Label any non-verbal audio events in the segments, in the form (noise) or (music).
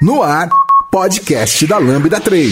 No ar, podcast da Lambda 3.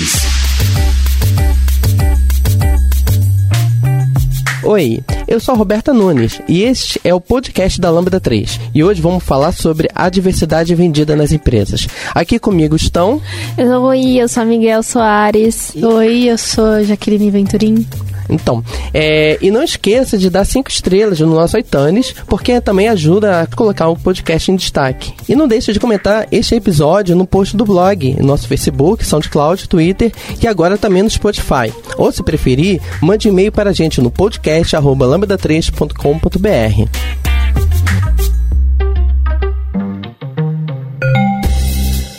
Oi, eu sou a Roberta Nunes e este é o podcast da Lambda 3. E hoje vamos falar sobre a diversidade vendida nas empresas. Aqui comigo estão. Oi, eu sou a Miguel Soares. Oi, eu sou Jaqueline Venturim. Então, é, e não esqueça de dar cinco estrelas no nosso iTunes, porque também ajuda a colocar o podcast em destaque. E não deixe de comentar este episódio no post do blog, no nosso Facebook, SoundCloud, Twitter e agora também no Spotify. Ou se preferir, mande e-mail para a gente no podcast@lambda3.com.br.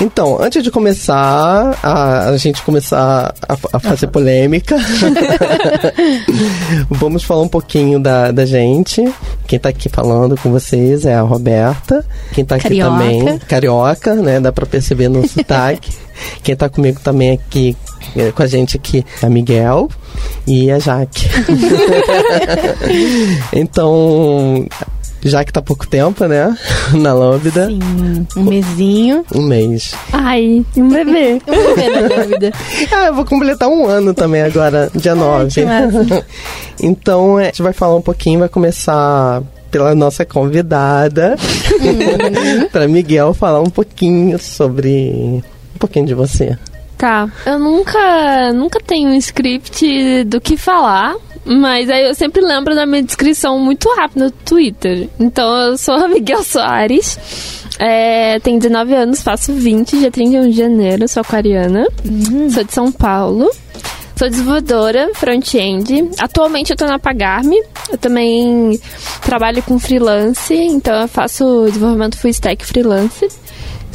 Então, antes de começar, a, a gente começar a, a fazer polêmica, (laughs) vamos falar um pouquinho da, da gente. Quem tá aqui falando com vocês é a Roberta. Quem tá aqui Carioca. também, carioca, né? Dá pra perceber no sotaque. (laughs) Quem tá comigo também aqui, é, com a gente aqui, é a Miguel e a Jaque. (laughs) então, já que tá pouco tempo, né? (laughs) Na Lambda. Sim, um mesinho. Um mês. Ai, um bebê. (laughs) Um bebê na Lambda. Ah, eu vou completar um ano também agora, dia 9. que massa. (laughs) então, é, a gente vai falar um pouquinho, vai começar pela nossa convidada, para Miguel falar um pouquinho sobre um pouquinho de você. Tá. Eu nunca, nunca tenho um script do que falar. Mas aí eu sempre lembro da minha descrição muito rápida no Twitter. Então eu sou (laughs) a Miguel Soares. É, tenho 19 anos, faço 20, dia 31 de janeiro, sou aquariana. Sou de São Paulo. Sou desenvolvedora front-end. Atualmente eu tô na Pagarme. Eu também trabalho com freelance, então eu faço desenvolvimento full stack freelance.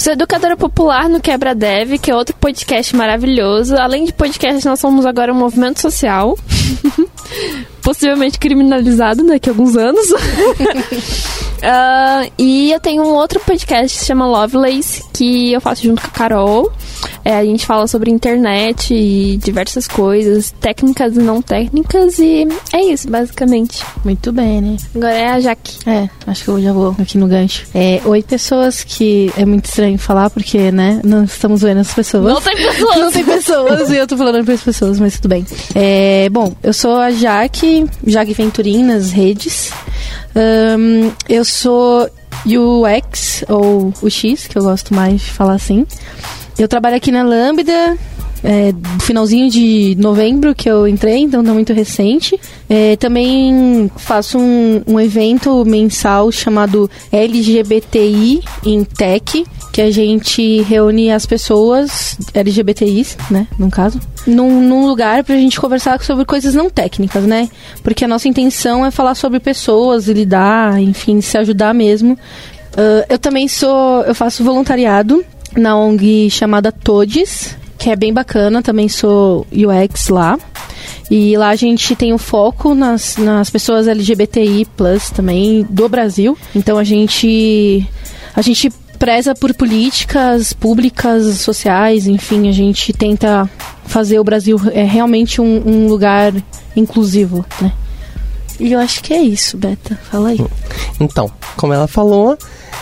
Sou educadora popular no Quebra Dev, que é outro podcast maravilhoso. Além de podcast, nós somos agora um movimento social. (laughs) Possivelmente criminalizado daqui a alguns anos. (laughs) Ah, e eu tenho um outro podcast que se chama Lovelace, que eu faço junto com a Carol. É, a gente fala sobre internet e diversas coisas, técnicas e não técnicas, e é isso, basicamente. Muito bem, né? Agora é a Jaque. É, acho que eu já vou aqui no gancho. É, oi, pessoas que é muito estranho falar porque, né, não estamos vendo as pessoas. Não tem pessoas! Não tem pessoas e eu tô falando para as pessoas, mas tudo bem. É, bom, eu sou a Jaque, Jaque Venturim nas redes. Ahn, eu sou UX, ou UX, que eu gosto mais de falar assim. Eu trabalho aqui na Lambda, é, finalzinho de novembro que eu entrei, então tá muito recente. É, também faço um, um evento mensal chamado LGBTI em Tech, que a gente reúne as pessoas LGBTIs, né, no caso, num, num lugar pra gente conversar sobre coisas não técnicas, né? Porque a nossa intenção é falar sobre pessoas, lidar, enfim, se ajudar mesmo. Ah, eu também sou, eu faço voluntariado na ONG chamada Todes, que é bem bacana, também sou UX lá. E lá a gente tem um foco nas, nas pessoas LGBTI também do Brasil. Então a gente a gente preza por políticas públicas, sociais, enfim, a gente tenta fazer o Brasil é realmente um, um lugar inclusivo, né? E eu acho que é isso, Beta. Fala aí. Então, como ela falou,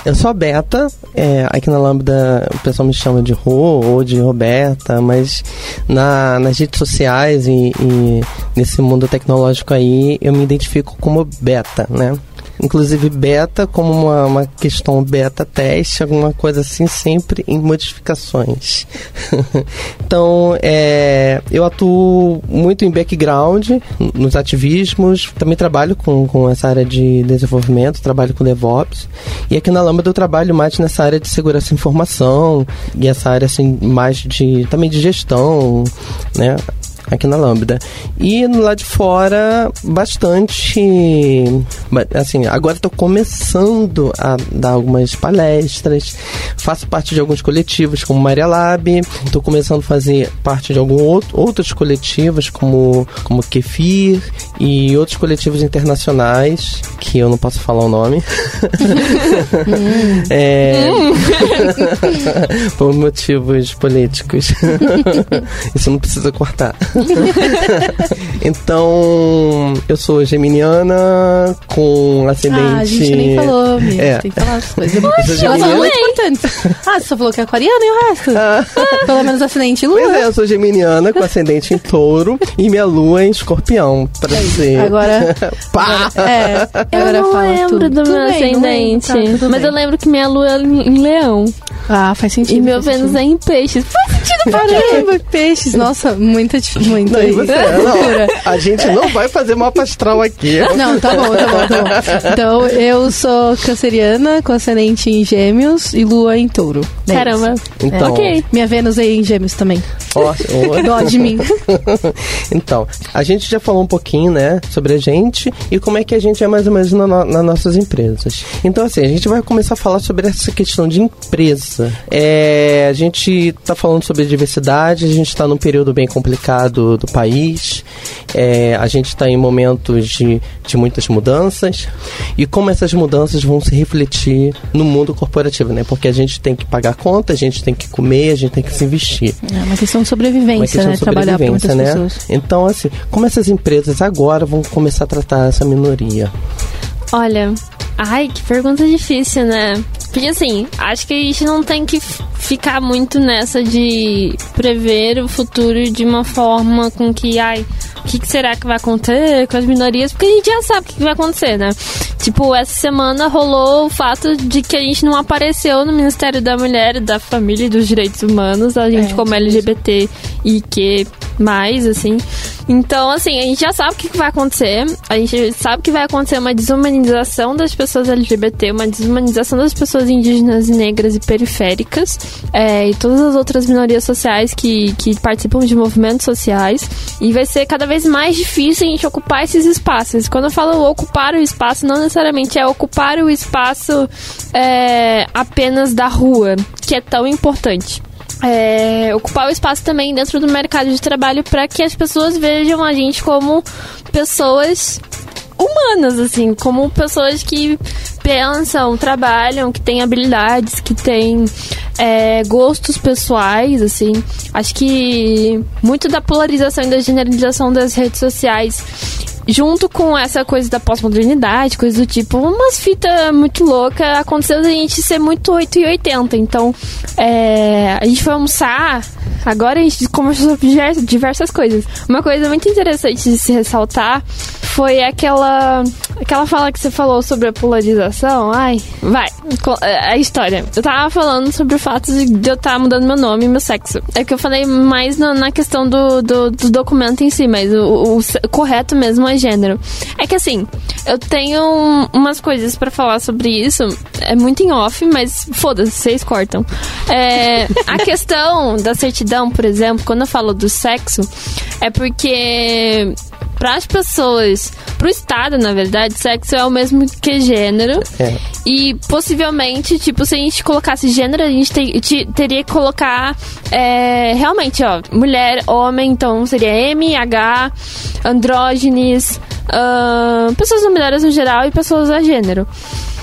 eu sou a Beta, é, aqui na Lambda o pessoal me chama de Rô ou de Roberta, mas na, nas redes sociais e, e nesse mundo tecnológico aí eu me identifico como Beta, né? Inclusive beta como uma, uma questão beta teste, alguma coisa assim, sempre em modificações. (laughs) então, é, eu atuo muito em background, nos ativismos, também trabalho com, com essa área de desenvolvimento, trabalho com DevOps. E aqui na Lambda eu trabalho mais nessa área de segurança e informação e essa área assim mais de também de gestão, né? Aqui na Lambda. E no lado de fora, bastante. Assim, agora estou começando a dar algumas palestras, faço parte de alguns coletivos, como Maria Lab, estou começando a fazer parte de alguns outro, outros coletivos, como, como Kefir e outros coletivos internacionais, que eu não posso falar o nome. (laughs) é, (laughs) por motivos políticos. (laughs) Isso não precisa cortar. (laughs) então, eu sou geminiana com ascendente. Ah, a gente nem falou, minha. É. Tem que falar as coisas. (laughs) Poxa, Elas são muito importantes. Ah, você só falou que é aquariana e o resto? Ah. Pelo menos ascendente lua. Pois é, eu sou geminiana com ascendente em touro e minha lua em escorpião, pra é ser. Agora. (laughs) Pá! É, agora eu não lembro tudo. do tudo meu bem, ascendente. Tá, mas bem. eu lembro que minha lua é em leão. Ah, faz sentido. E meu Vênus é em peixes. Faz sentido pra Caramba, peixes. Nossa, muita, (laughs) muita. Não, você, não, a gente não vai fazer mapa astral aqui. (laughs) Não, tá bom, tá bom, tá bom. Então, eu sou canceriana, com ascendente em gêmeos e lua em touro. É Caramba. Então, é. ok. Minha Vênus é em gêmeos também. Ótimo. Dó de mim. então, a gente já falou um pouquinho, né, sobre a gente e como é que a gente é mais ou menos na, nas nossas empresas. Então, assim, a gente vai começar a falar sobre essa questão de empresa. É, a gente está falando sobre diversidade, a gente está num período bem complicado do país, é, a gente está em momentos de, de muitas mudanças e como essas mudanças vão se refletir no mundo corporativo, né? Porque a gente tem que pagar conta, a gente tem que comer, a gente tem que se investir. É uma questão de sobrevivência, questão né? De sobrevivência, Trabalhar né? pessoas. Então, assim, como essas empresas agora vão começar a tratar essa minoria? Olha, ai, que pergunta difícil, né? Porque assim, acho que a gente não tem que ficar muito nessa de prever o futuro de uma forma com que, ai, o que, que, será que vai acontecer com as minorias? Porque a gente já sabe o que, que vai acontecer, né? Tipo, essa semana rolou o fato de que a gente não apareceu no Ministério da Mulher, da Família e dos Direitos Humanos, a gente é, como LGBT e que mais, assim. Então, assim, a gente já sabe o que vai acontecer. A gente sabe que vai acontecer uma desumanização das pessoas LGBT, uma desumanização das pessoas indígenas e negras e periféricas, é, e todas as outras minorias sociais que, que participam de movimentos sociais. E vai ser cada vez mais difícil a gente ocupar esses espaços. Quando eu falo ocupar o espaço, não necessariamente é ocupar o espaço é, apenas da rua, que é tão importante é, ocupar o espaço também dentro do mercado de trabalho para que as pessoas vejam a gente como pessoas humanas, assim, como pessoas que pensam, trabalham, que têm habilidades, que têm é, gostos pessoais, assim. Acho que muito da polarização e da generalização das redes sociais junto com essa coisa da pós-modernidade, coisa do tipo, umas fitas muito louca aconteceu da gente ser muito 8 e 80. Então, é, a gente foi almoçar, agora a gente conversou sobre diversas coisas. Uma coisa muito interessante de se ressaltar foi aquela aquela fala que você falou sobre a polarização. Ai, vai, a história. Eu tava falando sobre o fato de eu estar tá mudando meu nome e meu sexo. É que eu falei mais na, na questão do, do, do, documento em si, mas o, o, o, correto mesmo é gênero. É que assim, eu tenho umas coisas para falar sobre isso. É muito em off, mas foda-se, vocês cortam. É, a (laughs) questão da certidão, por exemplo, quando eu falo do sexo, é porque para as pessoas, para o Estado, na verdade, sexo é o mesmo que gênero. É. E possivelmente, tipo, se a gente colocasse gênero, a gente te, te, teria que colocar é, realmente, ó, mulher, homem, então seria M, H, andrógenes, uh, pessoas mulheres no geral e pessoas a gênero.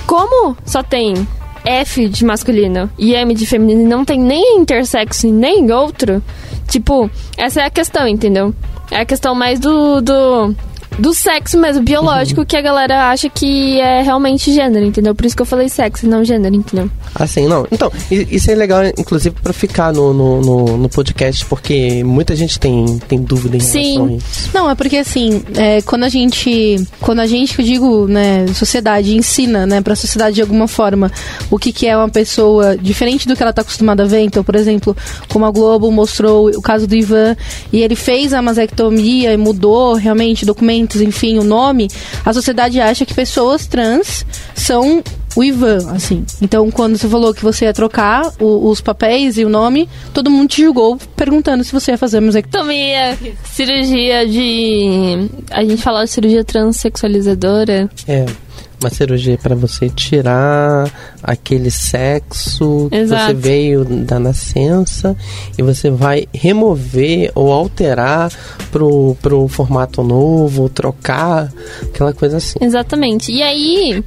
Como só tem F de masculino e M de feminino e não tem nem intersexo e nem outro, tipo, essa é a questão, entendeu? É a questão mais do, do do sexo mesmo, biológico, uhum. que a galera acha que é realmente gênero, entendeu? Por isso que eu falei sexo, não gênero, entendeu? Assim, não. Então, isso é legal, inclusive, para ficar no, no, no, no, podcast, porque muita gente tem, tem dúvida em Sim. relação a isso. Não, é porque assim, é, quando a gente, quando a gente, eu digo, né, sociedade ensina, né, pra sociedade de alguma forma, o que que é uma pessoa diferente do que ela tá acostumada a ver, então, por exemplo, como a Globo mostrou o caso do Ivan, e ele fez a masectomia e mudou realmente documento enfim, o nome, a sociedade acha que pessoas trans são o Ivan, assim. Então, quando você falou que você ia trocar o, os papéis e o nome, todo mundo te julgou perguntando se você ia fazer musectomia. Também é cirurgia de. A gente fala de cirurgia transexualizadora. É. Uma cirurgia para você tirar aquele sexo que Exato. você veio da nascença e você vai remover ou alterar pro, pro formato novo, trocar, aquela coisa assim. Exatamente. E aí.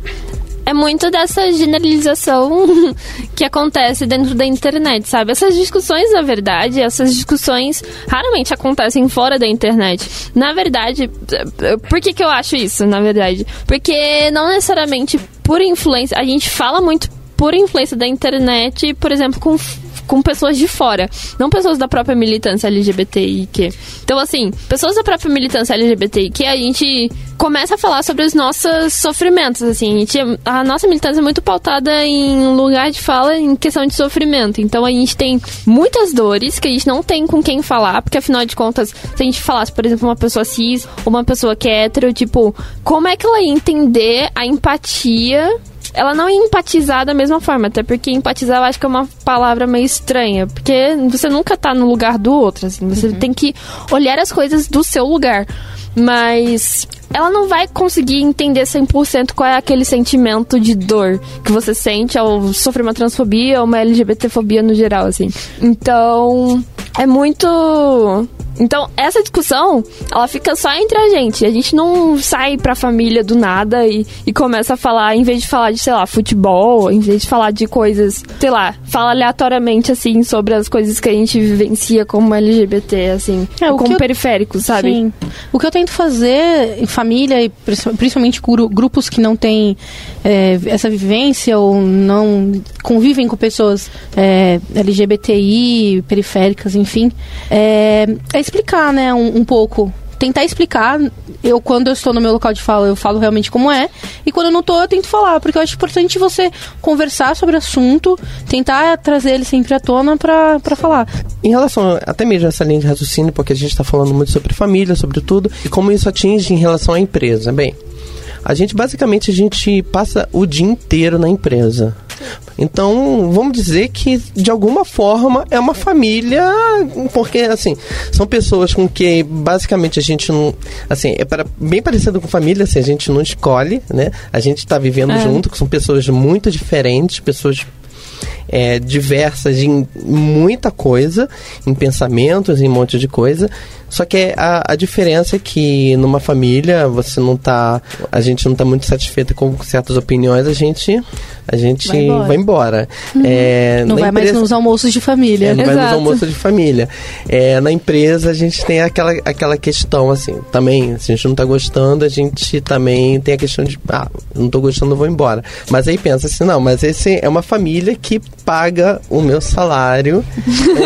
É muito dessa generalização (laughs) que acontece dentro da internet, sabe? Essas discussões, na verdade, essas discussões raramente acontecem fora da internet. Na verdade, por que, que eu acho isso, na verdade? Porque não necessariamente por influência. A gente fala muito por influência da internet, por exemplo, com com pessoas de fora, não pessoas da própria militância LGBTIQ. Então, assim, pessoas da própria militância LGBTIQ, a gente começa a falar sobre os nossos sofrimentos, assim. A, gente, a nossa militância é muito pautada em lugar de fala em questão de sofrimento. Então, a gente tem muitas dores que a gente não tem com quem falar, porque afinal de contas, se a gente falasse, por exemplo, uma pessoa cis uma pessoa que é hétero, tipo, como é que ela ia entender a empatia ela não ia empatizar da mesma forma, até porque empatizar eu acho que é uma palavra meio estranha, porque você nunca tá no lugar do outro, assim, você uhum. tem que olhar as coisas do seu lugar. Mas ela não vai conseguir entender 100% qual é aquele sentimento de dor que você sente ao sofrer uma transfobia ou uma LGBTfobia no geral, assim. Então, é muito então, essa discussão, ela fica só entre a gente. A gente não sai pra família do nada e, e começa a falar, em vez de falar de, sei lá, futebol, em vez de falar de coisas, sei lá, fala aleatoriamente, assim, sobre as coisas que a gente vivencia como LGBT, assim, é, como periféricos, sabe? Sim. O que eu tento fazer em família, e principalmente grupos que não têm é, essa vivência ou não convivem com pessoas é, LGBTI, periféricas, enfim, é, é explicar, né, um, um pouco tentar explicar. Eu, quando eu estou no meu local de fala, eu falo realmente como é. E quando eu não estou, eu tento falar. Porque eu acho importante você conversar sobre o assunto, tentar trazer ele sempre à tona para falar. Em relação até mesmo essa linha de raciocínio, porque a gente está falando muito sobre família, sobre tudo, e como isso atinge em relação à empresa. Bem, a gente basicamente a gente passa o dia inteiro na empresa. Então, vamos dizer que de alguma forma é uma família, porque assim, são pessoas com que basicamente a gente não, assim, é para, bem parecido com família, assim, a gente não escolhe, né? A gente está vivendo é. junto, são pessoas muito diferentes, pessoas é, diversas em muita coisa, em pensamentos, em um monte de coisa. Só que a, a diferença é que numa família você não tá. A gente não tá muito satisfeita com certas opiniões, a gente. A gente vai embora. Vai embora. Uhum. É, não vai empresa, mais nos almoços de família. É, não Exato. vai nos almoços de família. É, na empresa a gente tem aquela, aquela questão, assim, também, se a gente não tá gostando, a gente também tem a questão de, ah, não tô gostando, vou embora. Mas aí pensa assim, não, mas esse é uma família que paga o meu salário,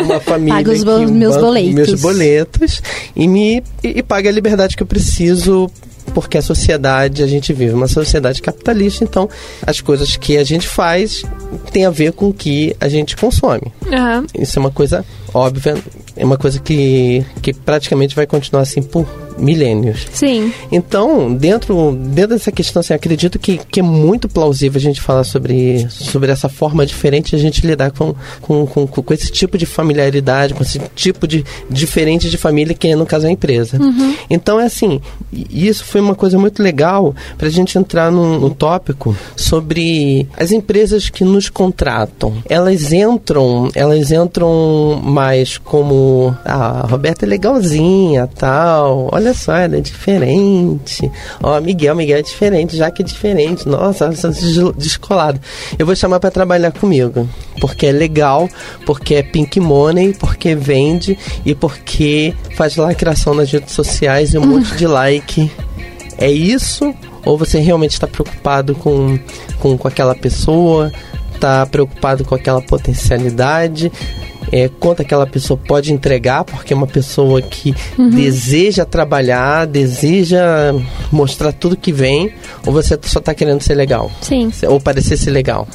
uma (laughs) família paga os que meus boletos. meus boletos e me e, e paga a liberdade que eu preciso porque a sociedade, a gente vive uma sociedade capitalista, então as coisas que a gente faz tem a ver com o que a gente consome. Uhum. Isso é uma coisa óbvia, é uma coisa que, que praticamente vai continuar assim por milênios. Sim. Então, dentro, dentro dessa questão, assim, acredito que, que é muito plausível a gente falar sobre, sobre essa forma diferente de a gente lidar com, com, com, com esse tipo de familiaridade, com esse tipo de diferente de família, que no caso é a empresa. Uhum. Então, é assim, isso foi uma coisa muito legal para a gente entrar no, no tópico sobre as empresas que nos contratam. Elas entram, elas entram mais como, ah, a Roberta é legalzinha, tal, olha olha só, ela é diferente. Ó, Miguel, Miguel é diferente, já que é diferente. Nossa, descolado. Eu vou chamar para trabalhar comigo. Porque é legal, porque é pink money, porque vende e porque faz lacração nas redes sociais e um monte de like. É isso? Ou você realmente está preocupado com, com, com aquela pessoa? Está preocupado com aquela potencialidade? É, quanto aquela pessoa pode entregar, porque é uma pessoa que uhum. deseja trabalhar, deseja mostrar tudo que vem, ou você só está querendo ser legal? Sim. Ou parecer ser legal?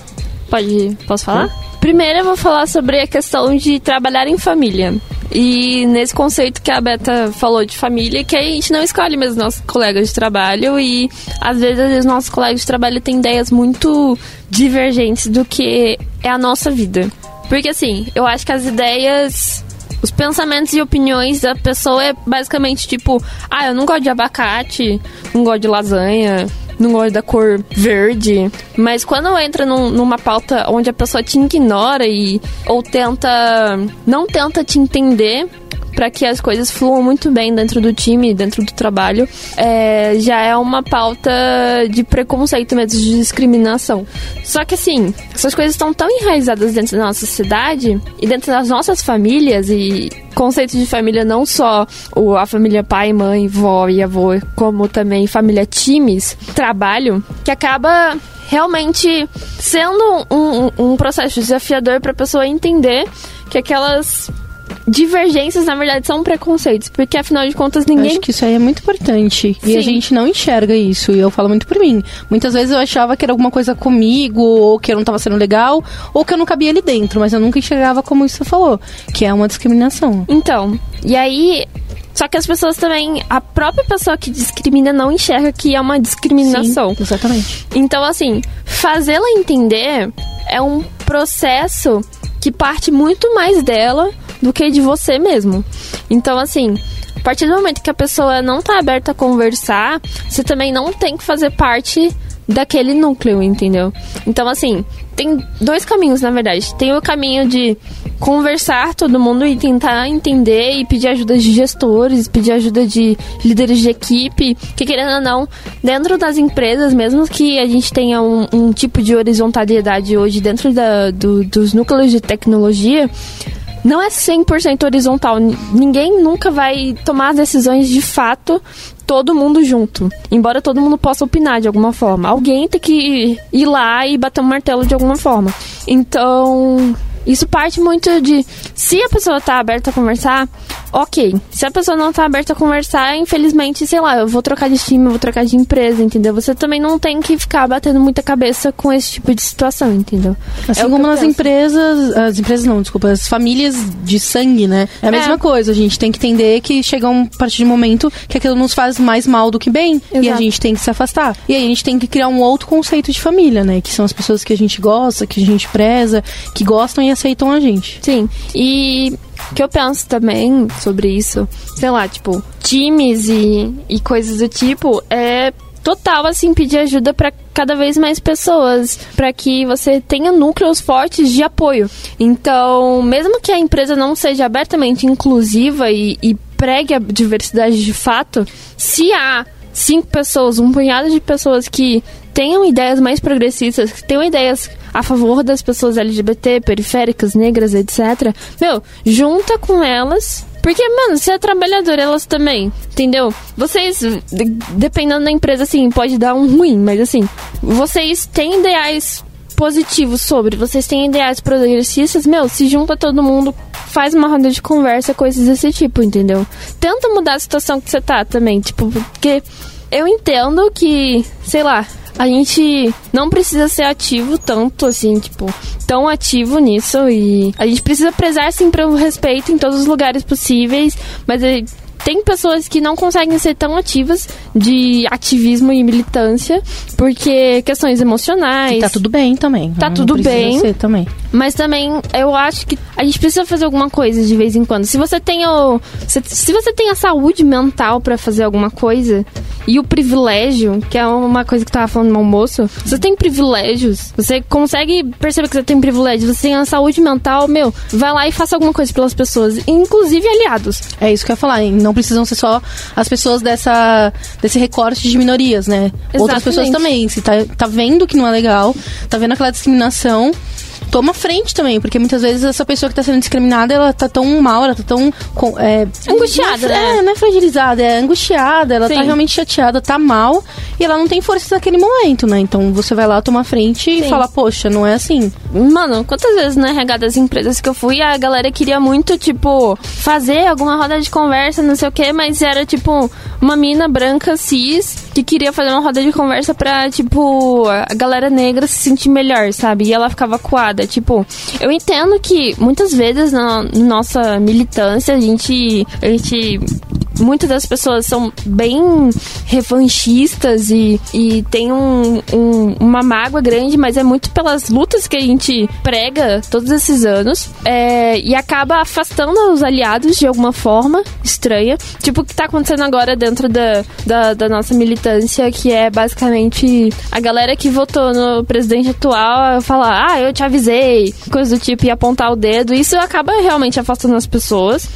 Pode, posso falar? Hum? Primeiro eu vou falar sobre a questão de trabalhar em família. E nesse conceito que a Beta falou de família, que a gente não escolhe mesmo nossos colegas de trabalho e às vezes os nossos colegas de trabalho têm ideias muito divergentes do que é a nossa vida. Porque assim, eu acho que as ideias os pensamentos e opiniões da pessoa é basicamente tipo, ah, eu não gosto de abacate, não gosto de lasanha, não gosto da cor verde. Mas quando entra num, numa pauta onde a pessoa te ignora e ou tenta não tenta te entender, para que as coisas fluam muito bem dentro do time, dentro do trabalho, é, já é uma pauta de preconceito mesmo, de discriminação. Só que assim, essas coisas estão tão enraizadas dentro da nossa sociedade e dentro das nossas famílias e conceito de família não só a família pai, mãe, vó e avô, como também família times, trabalho, que acaba realmente sendo um, um processo desafiador para a pessoa entender que aquelas divergências, na verdade, são preconceitos, porque afinal de contas ninguém. Acho que isso aí é muito importante. Sim. E a gente não enxerga isso. E eu falo muito por mim. Muitas vezes eu achava que era alguma coisa comigo, ou que eu não estava sendo legal, ou que eu não cabia ali dentro, mas eu nunca enxergava como isso falou, que é uma discriminação. Então, e aí só que as pessoas também, a própria pessoa que discrimina não enxerga que é uma discriminação. Sim, exatamente. Então, assim, fazê-la entender é um processo que parte muito mais dela do que de você mesmo. Então, assim, a partir do momento que a pessoa não tá aberta a conversar, você também não tem que fazer parte daquele núcleo, entendeu? Então, assim, tem dois caminhos, na verdade. Tem o caminho de conversar todo mundo e tentar entender e pedir ajuda de gestores, pedir ajuda de líderes de equipe, que querendo ou não, dentro das empresas, mesmo que a gente tenha um, um tipo de horizontalidade hoje dentro da, do, dos núcleos de tecnologia, não é 100% horizontal. Ninguém nunca vai tomar decisões de fato todo mundo junto. Embora todo mundo possa opinar de alguma forma. Alguém tem que ir lá e bater um martelo de alguma forma. Então, isso parte muito de se a pessoa tá aberta a conversar, ok. Se a pessoa não tá aberta a conversar, infelizmente, sei lá, eu vou trocar de time, eu vou trocar de empresa, entendeu? Você também não tem que ficar batendo muita cabeça com esse tipo de situação, entendeu? Assim é como nas empresas, as empresas não, desculpa, as famílias de sangue, né? É a mesma é. coisa, a gente tem que entender que chega um partir de momento que aquilo nos faz mais mal do que bem, Exato. e a gente tem que se afastar. E aí a gente tem que criar um outro conceito de família, né? Que são as pessoas que a gente gosta, que a gente preza, que gostam e aceitam a gente. Sim. E o que eu penso também sobre isso, sei lá, tipo, times e, e coisas do tipo, é total assim pedir ajuda para cada vez mais pessoas, para que você tenha núcleos fortes de apoio. Então, mesmo que a empresa não seja abertamente inclusiva e, e pregue a diversidade de fato, se há cinco pessoas, um punhado de pessoas que tenham ideias mais progressistas, que tenham ideias a favor das pessoas LGBT, periféricas, negras, etc. Meu, junta com elas. Porque, mano, se é trabalhador, elas também, entendeu? Vocês, dependendo da empresa, assim, pode dar um ruim, mas assim, vocês têm ideais positivos sobre, vocês têm ideais progressistas, meu, se junta todo mundo, faz uma roda de conversa, coisas desse tipo, entendeu? Tenta mudar a situação que você tá também, tipo, porque eu entendo que, sei lá, a gente não precisa ser ativo tanto, assim, tipo, tão ativo nisso. E a gente precisa prezar, sim, o respeito em todos os lugares possíveis, mas tem pessoas que não conseguem ser tão ativas de ativismo e militância, porque questões emocionais. E tá tudo bem também. Tá tudo bem. Ser também. Mas também eu acho que a gente precisa fazer alguma coisa de vez em quando. Se você tem o, se, se você tem a saúde mental para fazer alguma coisa e o privilégio, que é uma coisa que tava falando no almoço, você tem privilégios, você consegue perceber que você tem privilégios, você tem a saúde mental, meu, vai lá e faça alguma coisa pelas pessoas, inclusive aliados. É isso que eu ia falar, não precisam ser só as pessoas dessa desse recorte de minorias, né? Exatamente. Outras pessoas também, se tá, tá vendo que não é legal, tá vendo aquela discriminação, toma frente também, porque muitas vezes essa pessoa que tá sendo discriminada, ela tá tão mal, ela tá tão. É, angustiada, não é, né? não é fragilizada, é angustiada, ela tá Sim. tá realmente chateada, tá mal, e ela não tem força naquele momento, né? Então você vai lá tomar frente Sim. e falar, poxa, não é assim. Mano, quantas vezes na RH das empresas que eu fui, a galera queria muito, tipo, fazer alguma roda de conversa, não sei o que, mas era, tipo, uma mina branca cis que queria fazer uma roda de conversa pra, tipo, a galera negra se sentir melhor, sabe? E ela ficava coada. Tipo, eu entendo que muitas vezes na nossa militância a gente. A gente muitas das pessoas são bem revanchistas e, e tem um, um, uma mágoa grande, mas é muito pelas lutas que a gente prega todos esses anos é, e acaba afastando os aliados de alguma forma estranha. Tipo o que tá acontecendo agora dentro da, da, da nossa militância, que é basicamente a galera que votou no presidente atual falar, ah, eu te avisei, coisa do tipo, e apontar o dedo. Isso acaba realmente afastando as pessoas.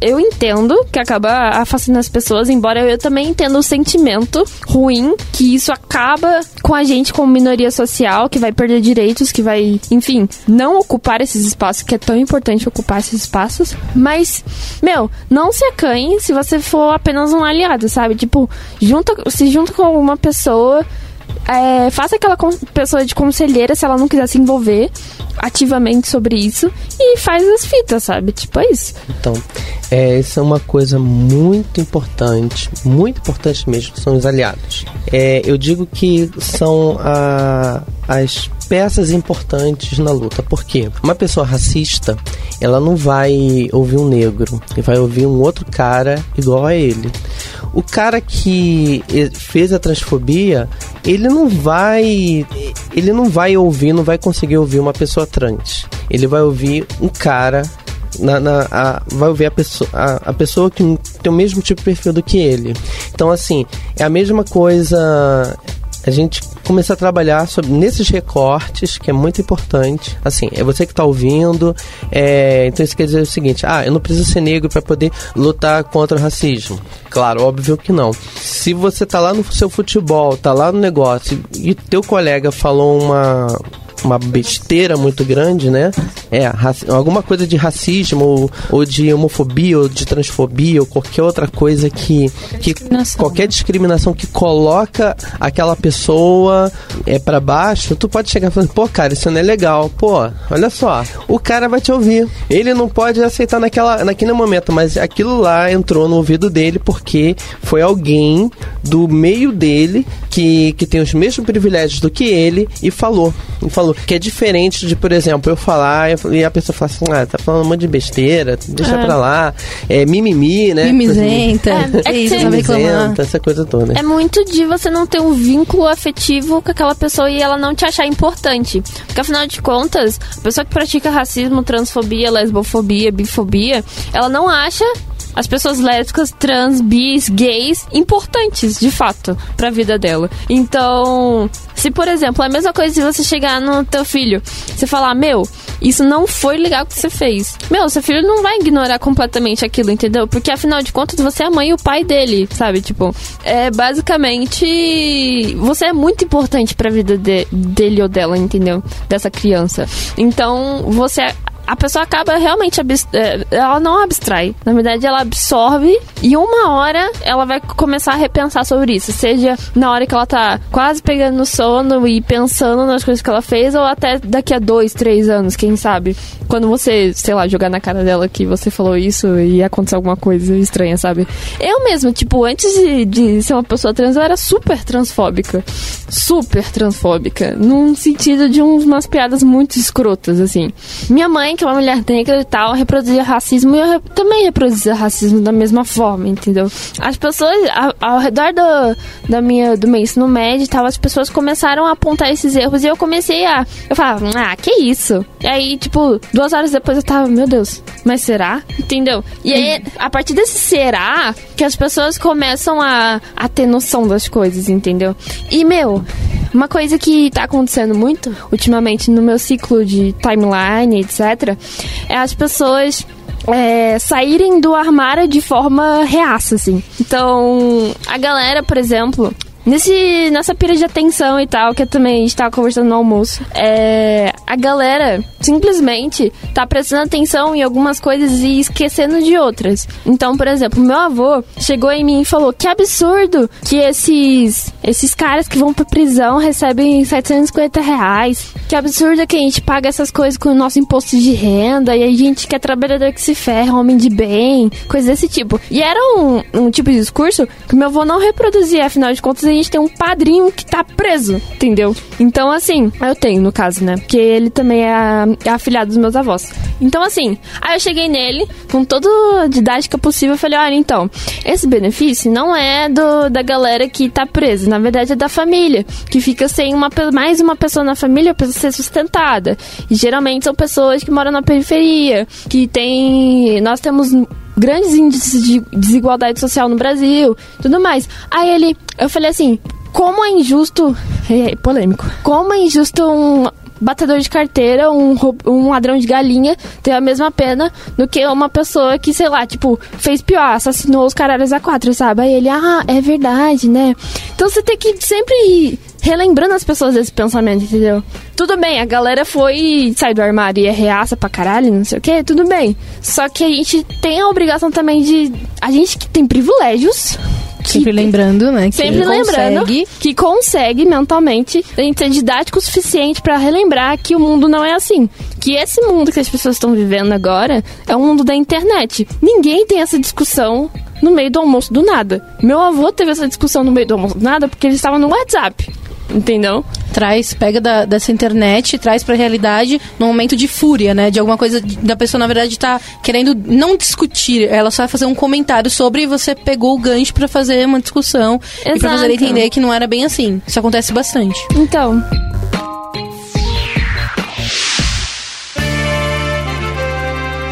Eu entendo que acaba afastando as pessoas, embora eu também entenda o sentimento ruim que isso acaba com a gente como minoria social, que vai perder direitos, que vai, enfim, não ocupar esses espaços, que é tão importante ocupar esses espaços. Mas, meu, não se acanhe se você for apenas um aliado, sabe? Tipo, junta, se junta com alguma pessoa é, faça aquela pessoa de conselheira se ela não quiser se envolver ativamente sobre isso e faz as fitas, sabe? Tipo, é isso. Então, é, isso é uma coisa muito importante, muito importante mesmo, são os aliados. É, eu digo que são a, as peças importantes na luta. porque Uma pessoa racista, ela não vai ouvir um negro, ele vai ouvir um outro cara igual a ele. O cara que fez a transfobia, ele não vai ele não vai ouvir, não vai conseguir ouvir uma pessoa trans. Ele vai ouvir um cara na, na a, vai ouvir a pessoa, a, a pessoa que tem o mesmo tipo de perfil do que ele. Então, assim, é a mesma coisa a gente começar a trabalhar sobre, nesses recortes, que é muito importante. Assim, é você que está ouvindo. É, então isso quer dizer o seguinte: ah, eu não preciso ser negro para poder lutar contra o racismo. Claro, óbvio que não. Se você tá lá no seu futebol, tá lá no negócio e teu colega falou uma uma besteira muito grande, né? É, alguma coisa de racismo ou, ou, de homofobia ou de transfobia ou qualquer outra coisa que, que qualquer discriminação que coloca aquela pessoa é para baixo, tu pode chegar falando, pô, cara, isso não é legal. Pô, olha só, o cara vai te ouvir. Ele não pode aceitar naquela, naquele momento, mas aquilo lá entrou no ouvido dele porque foi alguém do meio dele que, que tem os mesmos privilégios do que ele e falou. E falou que é diferente de, por exemplo, eu falar e a pessoa falar assim, ah, tá falando um monte de besteira, deixa é. pra lá, é mimimi, né? Mimizenta, é, é isso, mimizenta, essa coisa toda. É muito de você não ter um vínculo afetivo com aquela pessoa e ela não te achar importante. Porque afinal de contas, a pessoa que pratica racismo, transfobia, lesbofobia, bifobia, ela não acha as pessoas lésbicas, trans, bis, gays importantes, de fato, pra vida dela. Então, se por exemplo, é a mesma coisa se você chegar no teu filho, você falar, meu, isso não foi legal que você fez. Meu, seu filho não vai ignorar completamente aquilo, entendeu? Porque afinal de contas você é a mãe e o pai dele, sabe? Tipo, é basicamente você é muito importante pra vida de, dele ou dela, entendeu? Dessa criança. Então, você a pessoa acaba realmente é, ela não abstrai. Na verdade, ela absorve e uma hora ela vai começar a repensar sobre isso. Seja na hora que ela tá quase pegando no sono e pensando nas coisas que ela fez, ou até daqui a dois, três anos, quem sabe. Quando você, sei lá, jogar na cara dela que você falou isso e acontecer alguma coisa estranha, sabe? Eu mesmo, tipo, antes de, de ser uma pessoa trans, eu era super transfóbica. Super transfóbica. Num sentido de umas piadas muito escrotas, assim. Minha mãe, que uma mulher negra e tal, reproduzia racismo e eu também reproduzia racismo da mesma forma, entendeu? As pessoas, ao, ao redor do, da minha, do meu ensino médio e tal, as pessoas começaram a apontar esses erros e eu comecei a. Eu falava, ah, que isso? E aí, tipo, duas horas depois eu tava, meu Deus, mas será? Entendeu? E aí, a partir desse será, que as pessoas começam a, a ter noção das coisas, entendeu? E, meu, uma coisa que tá acontecendo muito ultimamente no meu ciclo de timeline, etc., é as pessoas é, saírem do armário de forma reaça, assim. Então, a galera, por exemplo, nesse, nessa pira de atenção e tal, que também a gente tava conversando no almoço, é, a galera simplesmente tá prestando atenção em algumas coisas e esquecendo de outras. Então, por exemplo, meu avô chegou em mim e falou: que absurdo que esses, esses caras que vão pra prisão recebem 750 reais. Que absurdo que a gente paga essas coisas com o nosso imposto de renda e a gente que é trabalhador que se ferra, homem de bem, coisas desse tipo. E era um, um tipo de discurso que meu avô não reproduzia, afinal de contas a gente tem um padrinho que tá preso, entendeu? Então, assim, eu tenho no caso, né? Porque ele também é, é afilhado dos meus avós. Então, assim, aí eu cheguei nele com toda didática possível. Falei: olha, então, esse benefício não é do, da galera que tá presa, na verdade é da família, que fica sem uma, mais uma pessoa na família para ser sustentada. E geralmente são pessoas que moram na periferia, que tem. Nós temos grandes índices de desigualdade social no Brasil, tudo mais. Aí ele, eu falei assim, como é injusto, é, polêmico, como é injusto um batedor de carteira, um, um ladrão de galinha ter a mesma pena do que uma pessoa que, sei lá, tipo, fez pior, assassinou os caralhos a quatro, sabe? Aí ele, ah, é verdade, né? Então você tem que sempre relembrando as pessoas desse pensamento, entendeu? Tudo bem, a galera foi sair do armário e é reaça pra caralho, não sei o que, tudo bem. Só que a gente tem a obrigação também de. A gente que tem privilégios. Sempre lembrando, né? Que Sempre lembrando consegue. que consegue mentalmente a gente ser didático o suficiente pra relembrar que o mundo não é assim. Que esse mundo que as pessoas estão vivendo agora é o mundo da internet. Ninguém tem essa discussão no meio do almoço do nada. Meu avô teve essa discussão no meio do almoço do nada porque ele estava no WhatsApp. Entendeu? Traz, pega da- dessa internet, traz pra realidade num momento de fúria, né? De alguma coisa da pessoa, na verdade, tá querendo não discutir, ela só vai fazer um comentário sobre e você pegou o gancho pra fazer uma discussão e pra fazer Exato. entender que não era bem assim. Isso acontece bastante. Então,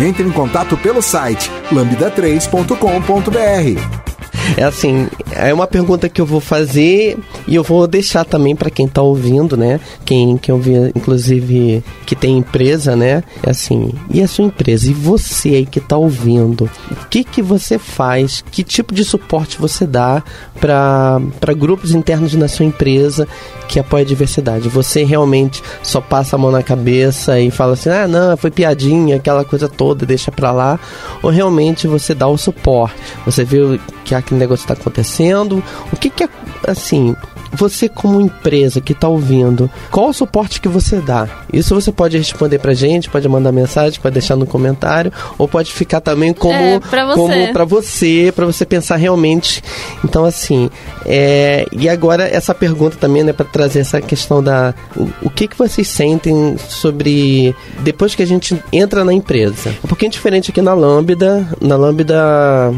Entre em contato pelo site lambda3.com.br. É assim, é uma pergunta que eu vou fazer e eu vou deixar também para quem tá ouvindo, né? Quem quem ouvir, inclusive, que tem empresa, né? É assim, e a sua empresa? E você aí que tá ouvindo? O que que você faz? Que tipo de suporte você dá para grupos internos na sua empresa que apoia a diversidade? Você realmente só passa a mão na cabeça e fala assim: "Ah, não, foi piadinha, aquela coisa toda, deixa pra lá"? Ou realmente você dá o suporte? Você vê que aquele negócio está acontecendo? O que que é assim? Você como empresa que está ouvindo, qual o suporte que você dá? Isso você pode responder pra gente, pode mandar mensagem, pode deixar no comentário, ou pode ficar também como É, pra você. para você, para você pensar realmente. Então assim, é, e agora essa pergunta também, né, para trazer essa questão da o, o que que vocês sentem sobre depois que a gente entra na empresa? Um pouquinho diferente aqui na Lambda, na Lambda,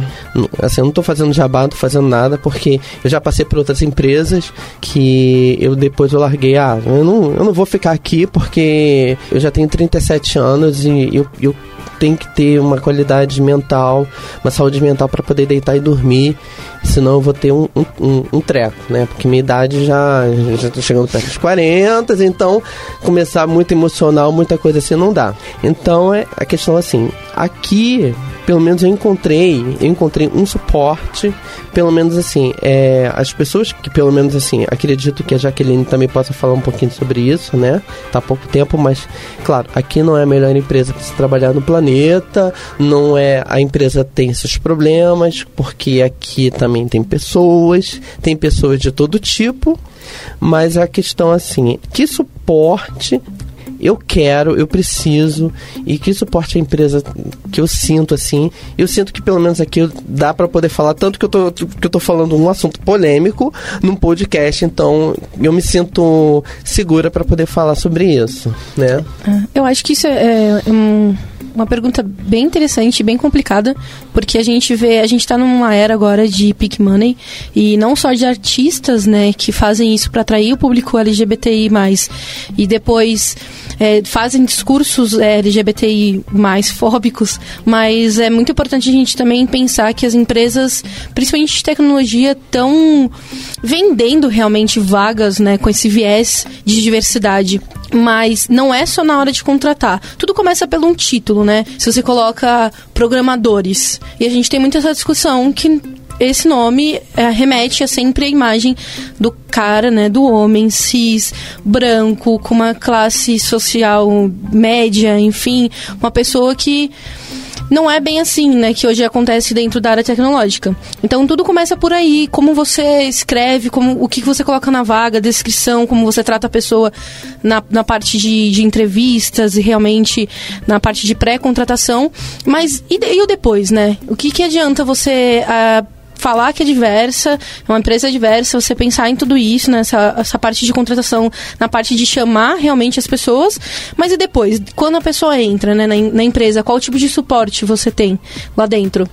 assim, eu não tô fazendo jabá, não tô fazendo nada, porque eu já passei por outras empresas que eu depois eu larguei, ah, eu não, eu não vou ficar aqui porque eu já tenho 37 anos e eu, eu tenho que ter uma qualidade mental, uma saúde mental para poder deitar e dormir, senão eu vou ter um, um, um, um treco, né? Porque minha idade já já tô chegando perto dos 40, então começar muito emocional, muita coisa assim não dá. Então é a questão assim, aqui pelo menos eu encontrei, eu encontrei um suporte, pelo menos assim, é, as pessoas que pelo menos assim, acredito que a Jaqueline também possa falar um pouquinho sobre isso, né? Tá há pouco tempo, mas claro, aqui não é a melhor empresa para se trabalhar no planeta, não é a empresa tem seus problemas, porque aqui também tem pessoas, tem pessoas de todo tipo, mas a questão assim, que suporte eu quero, eu preciso e que suporte a empresa que eu sinto assim. Eu sinto que pelo menos aqui dá para poder falar tanto que eu tô que eu tô falando um assunto polêmico num podcast, então eu me sinto segura para poder falar sobre isso, né? Eu acho que isso é, é um- uma pergunta bem interessante, bem complicada, porque a gente vê, a gente tá numa era agora de peak money e não só de artistas, né, que fazem isso para atrair o público LGBTI+, e depois é, fazem discursos é, LGBTI mais fóbicos, mas é muito importante a gente também pensar que as empresas, principalmente de tecnologia, estão vendendo realmente vagas, né, com esse viés de diversidade. Mas não é só na hora de contratar. Tudo começa pelo um título, né? Se você coloca programadores. E a gente tem muito essa discussão que esse nome é, remete a sempre a imagem do cara, né, do homem cis, branco, com uma classe social média, enfim, uma pessoa que não é bem assim, né, que hoje acontece dentro da área tecnológica. Então tudo começa por aí, como você escreve, como o que você coloca na vaga, descrição, como você trata a pessoa na, na parte de, de entrevistas e realmente na parte de pré-contratação. Mas e, e, o depois, né? O que, que adianta você. Uh, falar que é diversa, é uma empresa diversa, você pensar em tudo isso, nessa essa parte de contratação, na parte de chamar realmente as pessoas, mas e depois, quando a pessoa entra né, na, na empresa, qual tipo de suporte você tem lá dentro?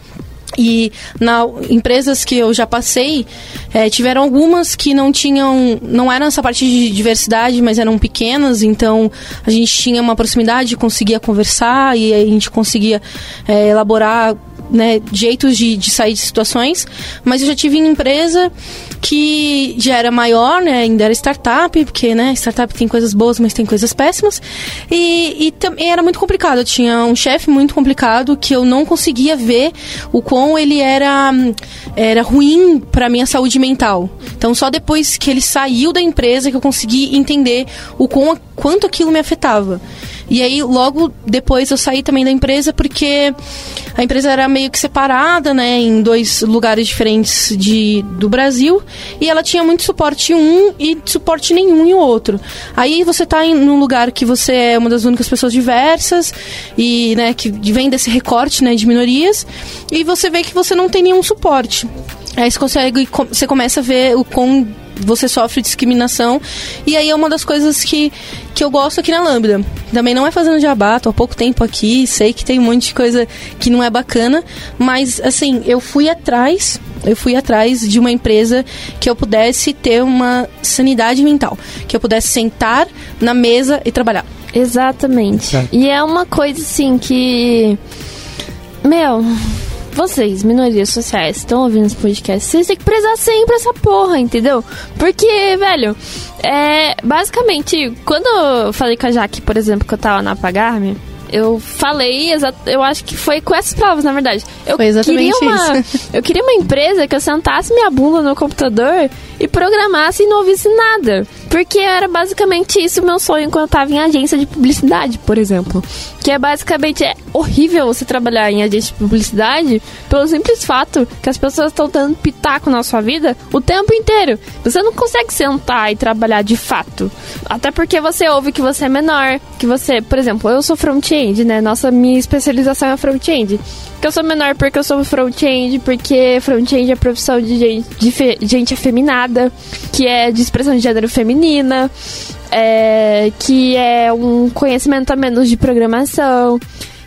E na empresas que eu já passei, é, tiveram algumas que não tinham, não eram essa parte de diversidade, mas eram pequenas, então a gente tinha uma proximidade, conseguia conversar e a gente conseguia é, elaborar né, jeitos de, de sair de situações, mas eu já tive em empresa que já era maior, né, ainda era startup, porque né, startup tem coisas boas, mas tem coisas péssimas, e, e era muito complicado. Eu tinha um chefe muito complicado que eu não conseguia ver o quão ele era, era ruim para minha saúde mental. Então, só depois que ele saiu da empresa que eu consegui entender o quão, quanto aquilo me afetava. E aí, logo depois, eu saí também da empresa porque a empresa era meio que separada, né, em dois lugares diferentes de, do Brasil. E ela tinha muito suporte em um e suporte nenhum em outro. Aí você está em num lugar que você é uma das únicas pessoas diversas e, né, que vem desse recorte, né, de minorias. E você vê que você não tem nenhum suporte. Aí você consegue, você começa a ver o quão você sofre discriminação. E aí é uma das coisas que, que eu gosto aqui na Lambda. Também não é fazendo jabá, tô há pouco tempo aqui, sei que tem um monte de coisa que não é bacana, mas assim, eu fui atrás, eu fui atrás de uma empresa que eu pudesse ter uma sanidade mental, que eu pudesse sentar na mesa e trabalhar. Exatamente. É. E é uma coisa assim que. Meu, vocês, minorias sociais, estão ouvindo esse podcast, vocês têm que prezar sempre essa porra, entendeu? Porque, velho, é. Basicamente, quando eu falei com a Jaque, por exemplo, que eu tava na Pagarme, eu falei, eu acho que foi com essas provas, na verdade. Eu queria uma, isso. (laughs) Eu queria uma empresa que eu sentasse minha bunda no computador e programasse e não ouvisse nada. Porque era basicamente isso o meu sonho quando eu tava em agência de publicidade, por exemplo. Que é basicamente é horrível você trabalhar em agência de publicidade pelo simples fato que as pessoas estão dando pitaco na sua vida o tempo inteiro. Você não consegue sentar e trabalhar de fato. Até porque você ouve que você é menor, que você, por exemplo, eu sou front-end, né? Nossa, minha especialização é front-end. Que eu sou menor porque eu sou front-end, porque front-end é profissão de gente, de gente afeminada, que é de expressão de gênero feminina, é, que é um conhecimento a menos de programação.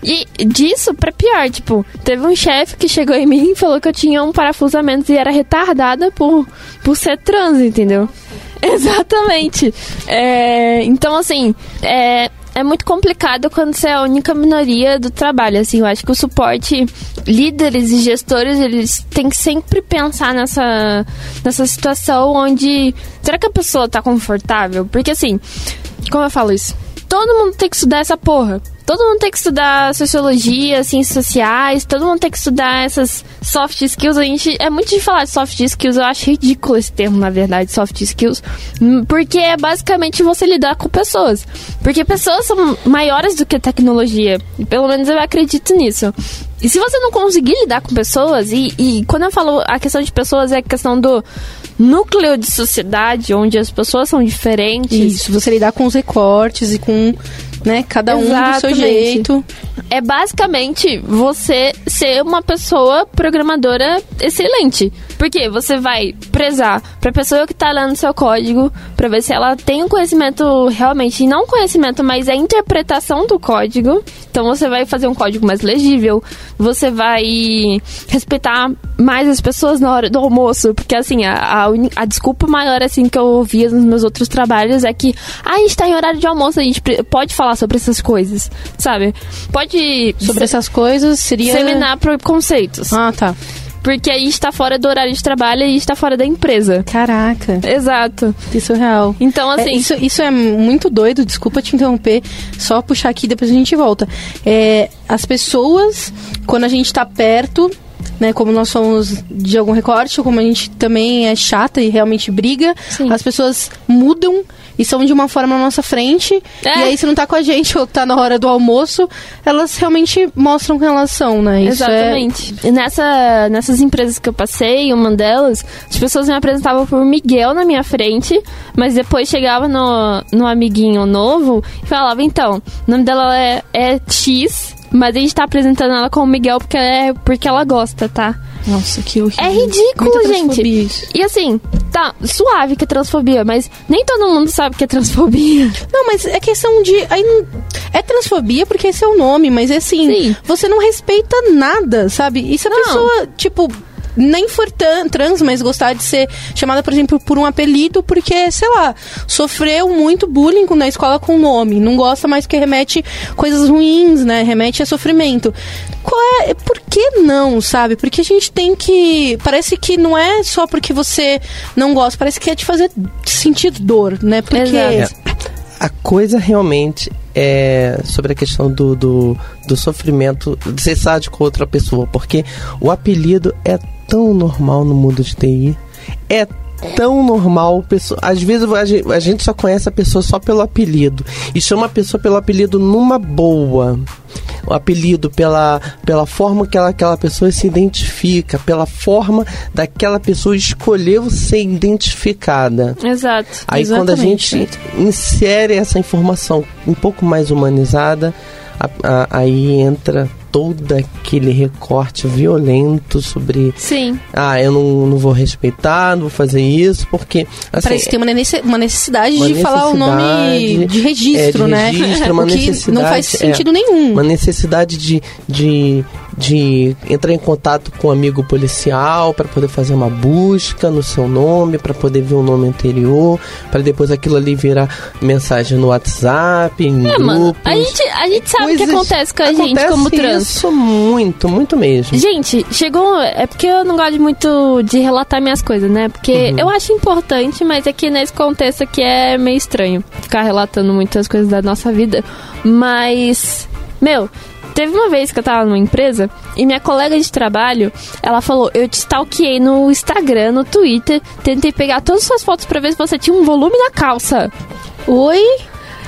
E disso pra pior, tipo, teve um chefe que chegou em mim e falou que eu tinha um parafusamento e era retardada por, por ser trans, entendeu? (laughs) Exatamente. É, então, assim, é, é muito complicado quando você é a única minoria do trabalho, assim, eu acho que o suporte, líderes e gestores, eles têm que sempre pensar nessa, nessa situação onde, será que a pessoa tá confortável? Porque, assim, como eu falo isso? Todo mundo tem que estudar essa porra. Todo mundo tem que estudar sociologia, ciências sociais, todo mundo tem que estudar essas soft skills. A gente é muito de falar de soft skills, eu acho ridículo esse termo, na verdade, soft skills, porque é basicamente você lidar com pessoas. Porque pessoas são maiores do que tecnologia. Pelo menos eu acredito nisso. E se você não conseguir lidar com pessoas, e, e quando eu falo a questão de pessoas, é a questão do núcleo de sociedade, onde as pessoas são diferentes. Isso, você lidar com os recortes e com né? Cada um Exatamente. do seu jeito. É basicamente você ser uma pessoa programadora excelente. Porque você vai prezar pra pessoa que tá lendo seu código, pra ver se ela tem um conhecimento realmente, não conhecimento, mas a interpretação do código. Então você vai fazer um código mais legível, você vai respeitar mais as pessoas na hora do almoço, porque assim, a, a, a desculpa maior assim que eu ouvia nos meus outros trabalhos é que ah, a gente tá em horário de almoço, a gente pode falar sobre essas coisas, sabe? Pode sobre essas coisas seria seminar preconceitos. Ah, tá. Porque aí está fora do horário de trabalho e está fora da empresa. Caraca. Exato. Isso é real. Então, assim. É, isso, isso é muito doido, desculpa te interromper. Só puxar aqui, depois a gente volta. É, as pessoas, quando a gente está perto, né? Como nós somos de algum recorte, ou como a gente também é chata e realmente briga, Sim. as pessoas mudam e são de uma forma na nossa frente. É. E aí, se não tá com a gente ou tá na hora do almoço, elas realmente mostram quem elas são, né? Isso é- Exatamente. E nessa, nessas empresas que eu passei, uma delas, as pessoas me apresentavam por Miguel na minha frente, mas depois chegava no, no amiguinho novo e falava, então, o nome dela é, é X, mas a gente tá apresentando ela como Miguel porque, é, porque ela gosta, tá? Nossa, que horrível. É ridículo, Muita gente. isso. E assim, tá, suave que é transfobia, mas nem todo mundo sabe que é transfobia. Não, mas é questão de. Aí é transfobia porque esse é o nome, mas é assim. Sim. Você não respeita nada, sabe? E se a Não. pessoa, tipo. Nem for tan- trans, mas gostar de ser chamada, por exemplo, por um apelido, porque, sei lá, sofreu muito bullying na escola com o nome. Não gosta mais porque remete coisas ruins, né? Remete a sofrimento. Qual é. Por que não, sabe? Porque a gente tem que. Parece que não é só porque você não gosta, parece que é te fazer sentir dor, né? Porque. Exato. A coisa realmente é sobre a questão do, do, do sofrimento de ser sádico com outra pessoa, porque o apelido é tão normal no mundo de TI. É tão normal, pessoa, às vezes a gente, só conhece a pessoa só pelo apelido e chama a pessoa pelo apelido numa boa. O apelido pela, pela forma que ela, aquela pessoa se identifica, pela forma daquela pessoa escolheu ser identificada. Exato. Aí quando a gente insere essa informação um pouco mais humanizada, a- a- aí entra todo aquele recorte violento sobre Sim. ah, eu não, não vou respeitar, não vou fazer isso, porque assim, Parece que tem uma nece- uma necessidade uma de falar o nome necessidade, de registro, é, de né? registro, (laughs) uma o que não necessidade, faz é. sentido nenhum. uma necessidade de, de, de entrar em contato com um amigo policial para poder fazer uma busca no seu nome, para poder ver o nome anterior, para depois aquilo ali virar mensagem no WhatsApp, em É, grupos. mano, a gente, a gente sabe o que acontece com a gente acontece como trans. Isso muito, muito mesmo. Gente, chegou. É porque eu não gosto muito de relatar minhas coisas, né? Porque Uhum. eu acho importante, mas aqui nesse contexto aqui é meio estranho ficar relatando muitas coisas da nossa vida. Mas, meu. Teve uma vez que eu tava numa empresa e minha colega de trabalho, ela falou: Eu te stalkeei no Instagram, no Twitter, tentei pegar todas as suas fotos pra ver se você tinha um volume na calça. Oi?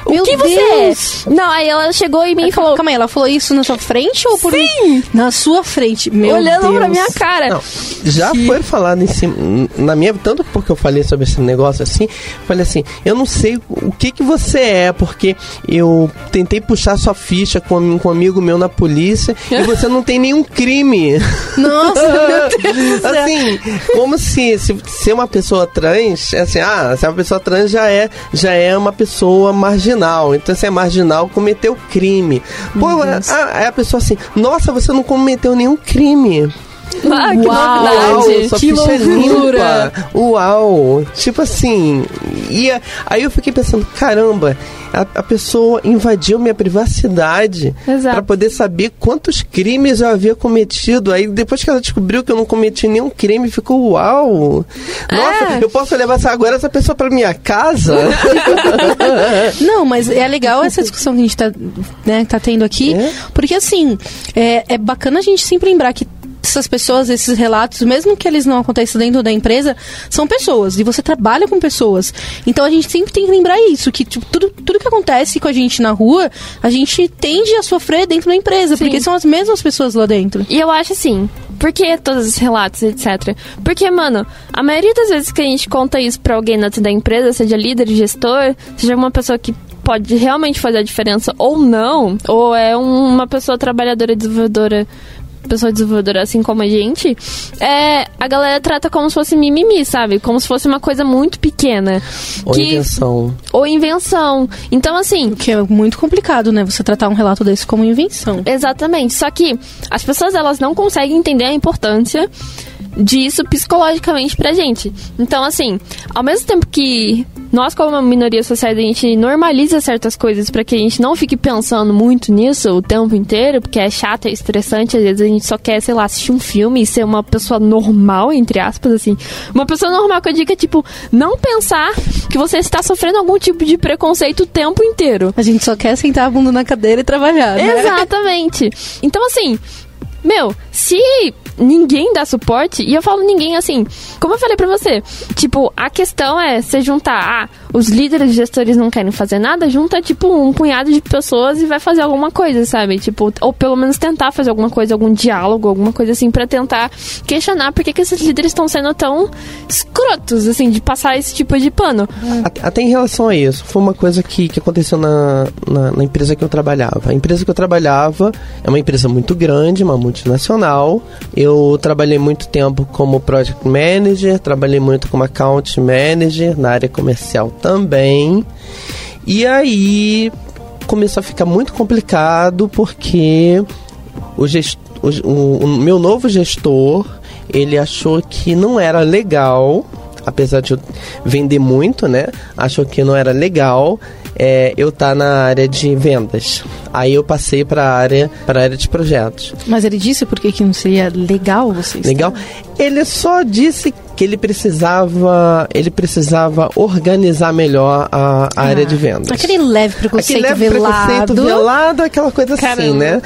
O Meu que você Deus. é? Não, aí ela chegou em mim e falou: Calma aí, ela falou isso na sua frente ou por Sim! na sua frente? Meu olhando Deus. pra minha cara. Não, já foi falado em cima, na minha, tanto porque eu falei sobre esse negócio assim, falei assim, eu não sei o que que você é, porque eu tentei puxar sua ficha com, um- com um amigo meu na polícia e (laughs) você não tem nenhum crime. Nossa, meu (laughs) Deus. assim, como se, se ser uma pessoa trans, assim, ah, se é uma pessoa trans já é, já é uma pessoa marginal. Então, se é marginal, cometeu crime. Pô, Deus. a, aí a pessoa assim, nossa, você não cometeu nenhum crime. Ah, que Uau, novidade. que ficha é loucura. limpa. Uau! Tipo assim. E a- aí eu fiquei pensando, caramba, a, a pessoa invadiu minha privacidade para poder saber quantos crimes eu havia cometido. Aí depois que ela descobriu que eu não cometi nenhum crime, ficou uau! Nossa, É. eu posso levar essa, agora essa pessoa para minha casa? (laughs) Não, mas é legal essa discussão que a gente tá, né, tá tendo aqui, É. porque assim, é, é bacana a gente sempre lembrar que essas pessoas, esses relatos, mesmo que eles não aconteçam dentro da empresa, são pessoas e você trabalha com pessoas. Então a gente sempre tem que lembrar isso, que tipo, tudo, tudo que acontece com a gente na rua, a gente tende a sofrer dentro da empresa, Sim. porque são as mesmas pessoas lá dentro. E eu acho assim, por que todos os relatos, etc? Porque, mano, a maioria das vezes que a gente conta isso pra alguém dentro da empresa, seja líder, gestor, seja uma pessoa que pode realmente fazer a diferença ou não, ou é um- uma pessoa trabalhadora, desenvolvedora, pessoa desenvolvedora assim como a gente, é, a galera trata como se fosse mimimi, sabe? Como se fosse uma coisa muito pequena. Ou que, invenção. ou invenção. Então, assim, Que é muito complicado, né? Você tratar um relato desse como invenção. Exatamente. Só que as pessoas elas não conseguem entender a importância disso psicologicamente pra gente. Então, assim, ao mesmo tempo que nós, como uma minoria social, a gente normaliza certas coisas pra que a gente não fique pensando muito nisso o tempo inteiro, porque é chato, é estressante, às vezes a gente só quer, sei lá, assistir um filme e ser uma pessoa normal, entre aspas, assim. Uma pessoa normal que eu digo é, tipo, não pensar que você está sofrendo algum tipo de preconceito o tempo inteiro. A gente só quer sentar a bunda na cadeira e trabalhar, né? Exatamente. Então, assim, meu, se ninguém dá suporte. E eu falo ninguém assim, como eu falei pra você, tipo, a questão é você juntar, ah, os líderes gestores não querem fazer nada, junta, tipo, um punhado de pessoas e vai fazer alguma coisa, sabe? Tipo, ou pelo menos tentar fazer alguma coisa, algum diálogo, alguma coisa assim, para tentar questionar por que, que esses líderes estão sendo tão escrotos, assim, de passar esse tipo de pano. Até em relação a isso, foi uma coisa que, que aconteceu na, na, na empresa que eu trabalhava. A empresa que eu trabalhava é uma empresa muito grande, uma multinacional. Eu trabalhei muito tempo como project manager, trabalhei muito como account manager na área comercial também. E aí começou a ficar muito complicado porque o, o, o, o meu novo gestor ele achou que não era legal apesar de eu vender muito, né? Achou que não era legal é, eu estar tá na área de vendas. Aí eu passei para a área para área de projetos. Mas ele disse por que não seria legal você Legal. Ele só disse que ele precisava ele precisava organizar melhor a, a ah, área de vendas. Aquele leve preconceito aquele leve velado. preconceito velado, aquela coisa assim, Caramba. assim, né?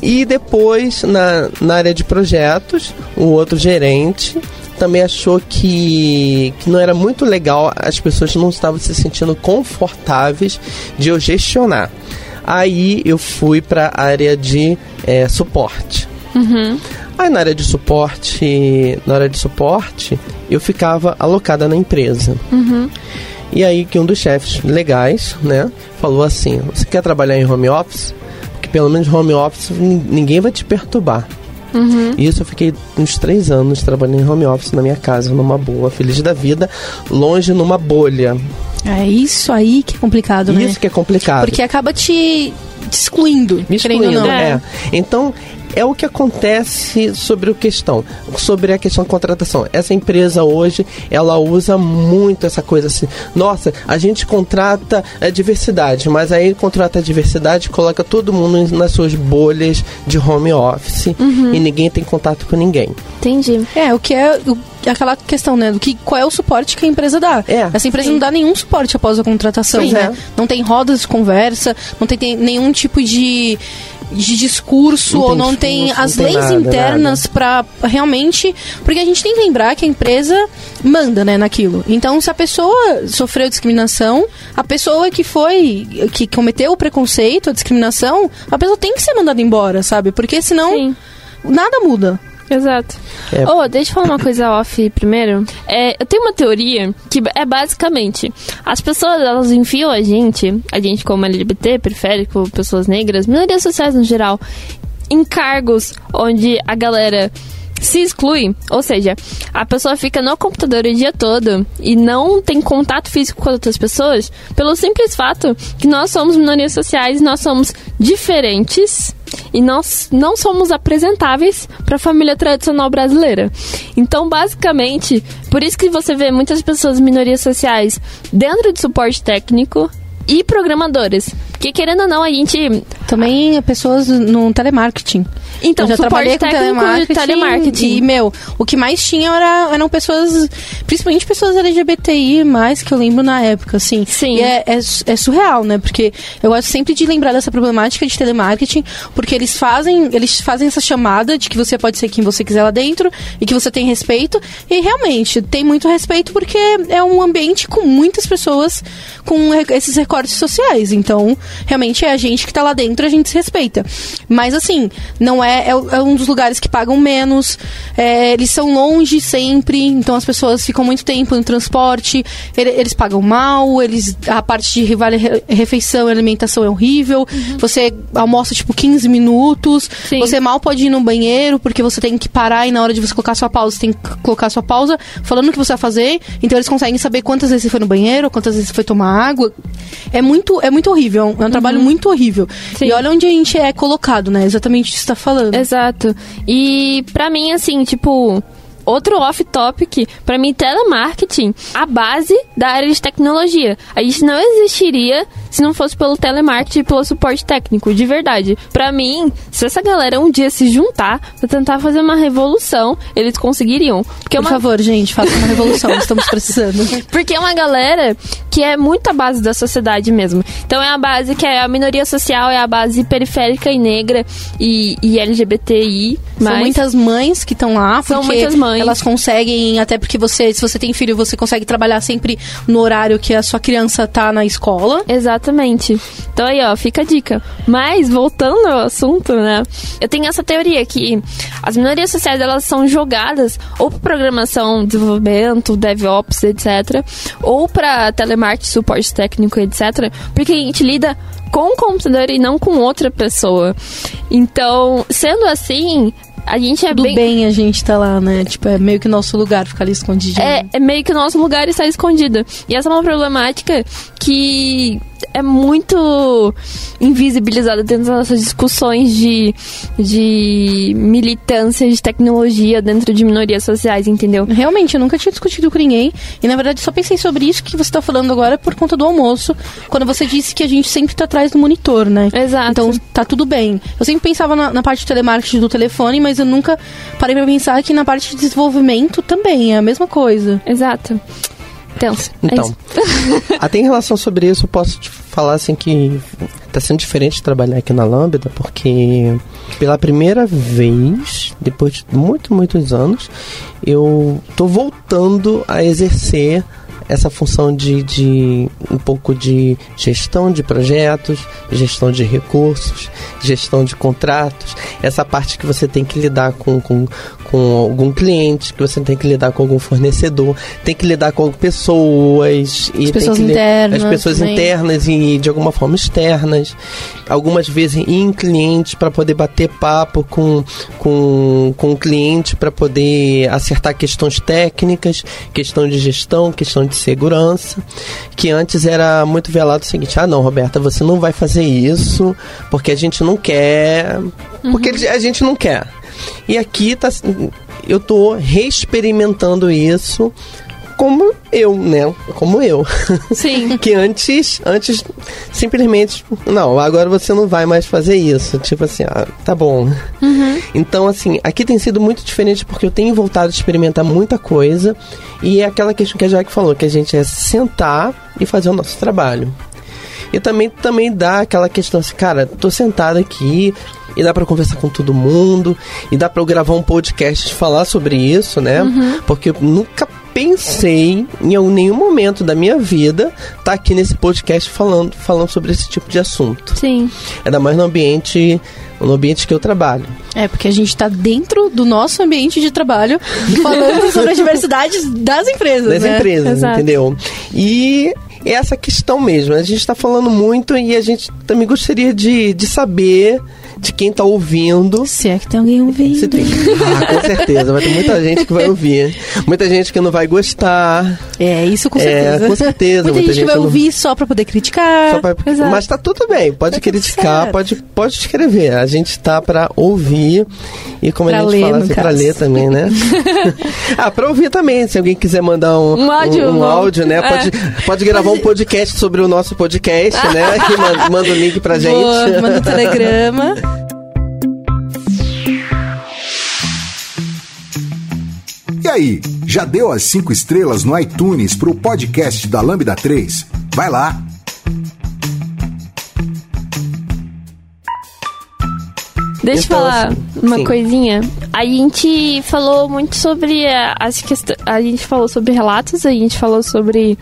E depois na, na área de projetos, o outro gerente também achou que, que não era muito legal, as pessoas não estavam se sentindo confortáveis de eu gestionar. Aí eu fui para a área de é, suporte. Uhum. Aí na área de suporte, na área de suporte, eu ficava alocada na empresa. Uhum. E aí que um dos chefes legais, né, falou assim: "Você quer trabalhar em home office? Porque pelo menos home office ninguém vai te perturbar." Uhum. E isso eu fiquei uns três anos trabalhando em home office na minha casa, numa boa, feliz da vida, longe numa bolha. É isso aí que é complicado, né? Isso que é complicado. Porque acaba te, te excluindo. Me excluindo, não. É. é. Então, é o que acontece sobre o questão, sobre a questão de contratação. Essa empresa hoje, ela usa muito essa coisa assim. Nossa, a gente contrata a diversidade, mas aí contrata a diversidade, coloca todo mundo nas suas bolhas de home office uhum. e ninguém tem contato com ninguém. Entendi. É, o que é o, aquela questão, né, do que qual é o suporte que a empresa dá. É, Essa empresa sim. não dá nenhum suporte após a contratação, sim, né? É. Não tem rodas de conversa, não tem, tem nenhum tipo de de discurso não ou não tem as não leis nada, internas para realmente. Porque a gente tem que lembrar que a empresa manda, né, naquilo. Então, se a pessoa sofreu discriminação, a pessoa que foi, que cometeu o preconceito, a discriminação, a pessoa tem que ser mandada embora, sabe? Porque senão Sim. nada muda. Exato. É. Oh, deixa eu falar uma coisa off primeiro. É, eu tenho uma teoria que é basicamente: as pessoas elas enfiam a gente, a gente como LGBT, periférico, pessoas negras, minorias sociais no geral, em cargos onde a galera se exclui, ou seja, a pessoa fica no computador o dia todo e não tem contato físico com outras pessoas, pelo simples fato que nós somos minorias sociais, nós somos diferentes e nós não somos apresentáveis para a família tradicional brasileira. Então, basicamente, por isso que você vê muitas pessoas minorias sociais dentro de suporte técnico e programadores. Porque querendo ou não, a gente. Também pessoas no telemarketing. Então, eu já trabalhei com telemarketing, telemarketing. E, meu, o que mais tinha era, eram pessoas, principalmente pessoas LGBTI, mais que eu lembro na época, assim. Sim. E é, é, é, surreal, né? Porque eu gosto sempre de lembrar dessa problemática de telemarketing, porque eles fazem, eles fazem essa chamada de que você pode ser quem você quiser lá dentro e que você tem respeito. E realmente, tem muito respeito porque é um ambiente com muitas pessoas com esses recortes sociais. Então, realmente é a gente que tá lá dentro, a gente se respeita. Mas assim, não é, é, é um dos lugares que pagam menos, é, eles são longe sempre, então as pessoas ficam muito tempo no transporte, ele, eles pagam mal, eles a parte de vale refeição e alimentação é horrível, uhum. você almoça tipo 15 minutos, Sim. você mal pode ir no banheiro porque você tem que parar e na hora de você colocar sua pausa, você tem que colocar sua pausa falando o que você vai fazer, então eles conseguem saber quantas vezes você foi no banheiro, quantas vezes você foi tomar água. É muito, é muito horrível, é um trabalho uhum. muito horrível. Sim. E olha onde a gente é colocado, né? Exatamente o que você tá falando. Exato. E para mim, assim, tipo, outro off-topic, para mim, telemarketing, a base da área de tecnologia. A gente não existiria se não fosse pelo telemarketing e pelo suporte técnico, de verdade. Pra mim, se essa galera um dia se juntar pra tentar fazer uma revolução, eles conseguiriam. Porque é Por uma favor, gente, faça uma revolução, (laughs) estamos precisando. porque é uma galera que é muito a base da sociedade mesmo. Então é a base que é a minoria social, é a base periférica e negra e, e LGBTI. São Mas muitas mães que estão lá, porque São muitas mães. elas conseguem, até porque você, se você tem filho, você consegue trabalhar sempre no horário que a sua criança tá na escola. Exatamente. Então aí, ó, fica a dica. Mas, voltando ao assunto, né? Eu tenho essa teoria que as minorias sociais, elas são jogadas ou pra programação, desenvolvimento, DevOps, etc. Ou pra telemarketing, suporte técnico, etc. Porque a gente lida com o computador e não com outra pessoa. Então, sendo assim, a gente é Do bem... bem. a gente tá lá, né? Tipo, é meio que nosso lugar ficar ali escondidinho. É, é meio que o nosso lugar está escondido. E essa é uma problemática que é muito invisibilizada dentro das nossas discussões de, de militância de tecnologia dentro de minorias sociais, entendeu? Realmente, eu nunca tinha discutido com ninguém. E na verdade, só pensei sobre isso que você tá falando agora por conta do almoço. Quando você disse que a gente sempre tá atrás do monitor, né? Exato. Então tá tudo bem. Eu sempre pensava na, na parte de telemarketing do telefone, mas eu nunca parei pra pensar que na parte de desenvolvimento também é a mesma coisa. Exato. Tenso. É Então, isso. (laughs) até em relação sobre isso, eu posso te falar assim que tá sendo diferente trabalhar aqui na Lambda, porque pela primeira vez, depois de muitos, muitos anos, eu tô voltando a exercer essa função de, de um pouco de gestão de projetos, gestão de recursos, gestão de contratos, essa parte que você tem que lidar com, com, com algum cliente, que você tem que lidar com algum fornecedor, tem que lidar com pessoas e As tem pessoas internas as pessoas também. internas e de alguma forma externas, algumas vezes em clientes para poder bater papo com, com, com o cliente para poder acertar questões técnicas, questão de gestão, questão de segurança, que antes era muito velado o seguinte, ah não, Roberta, você não vai fazer isso porque a gente não quer, porque a gente não quer. E aqui tá, eu tô reexperimentando isso como eu, né? Como eu. Sim. (laughs) que antes, antes simplesmente, não, agora você não vai mais fazer isso. Tipo assim, ah, tá bom. Então, assim, aqui tem sido muito diferente porque eu tenho voltado a experimentar muita coisa e é aquela questão que a Jaque falou, que a gente é sentar e fazer o nosso trabalho. E também, também dá aquela questão assim, cara, tô sentado aqui e dá pra conversar com todo mundo e dá pra eu gravar um podcast falar sobre isso, né? Porque eu nunca pensei em nenhum momento da minha vida estar aqui nesse podcast falando, falando sobre esse tipo de assunto. Sim. Ainda mais no ambiente, no ambiente que eu trabalho. É, porque a gente tá dentro do nosso ambiente de trabalho falando (laughs) sobre a diversidade das empresas, das né? empresas, Exato. entendeu? E é essa questão mesmo. A gente está falando muito e a gente também gostaria de, de saber de quem está ouvindo. Se é que tem alguém ouvindo. Se tem. Ah, com certeza. Vai ter muita gente que vai ouvir. Muita gente que não vai gostar. É, isso com É, certeza. com certeza, Muita, muita gente vai gente não- ouvir só pra poder criticar. Só pra-. Mas tá tudo bem, pode Tá criticar, pode, pode escrever. A gente tá pra ouvir e como Pra a gente ler, fala assim, pra ler também, né? (laughs) ah, pra ouvir também, se alguém quiser mandar um, Um áudio, um, não. áudio, né? É. Pode, pode gravar um podcast sobre o nosso podcast, né? (laughs) Manda, manda o link pra gente. Boa, manda um (laughs) telegrama. Aí, já deu as 5 estrelas no iTunes pro podcast da Lambda 3? Vai lá! Deixa eu falar assim, uma sim. coisinha. A gente falou muito sobre as questões. A gente falou sobre relatos, a gente falou sobre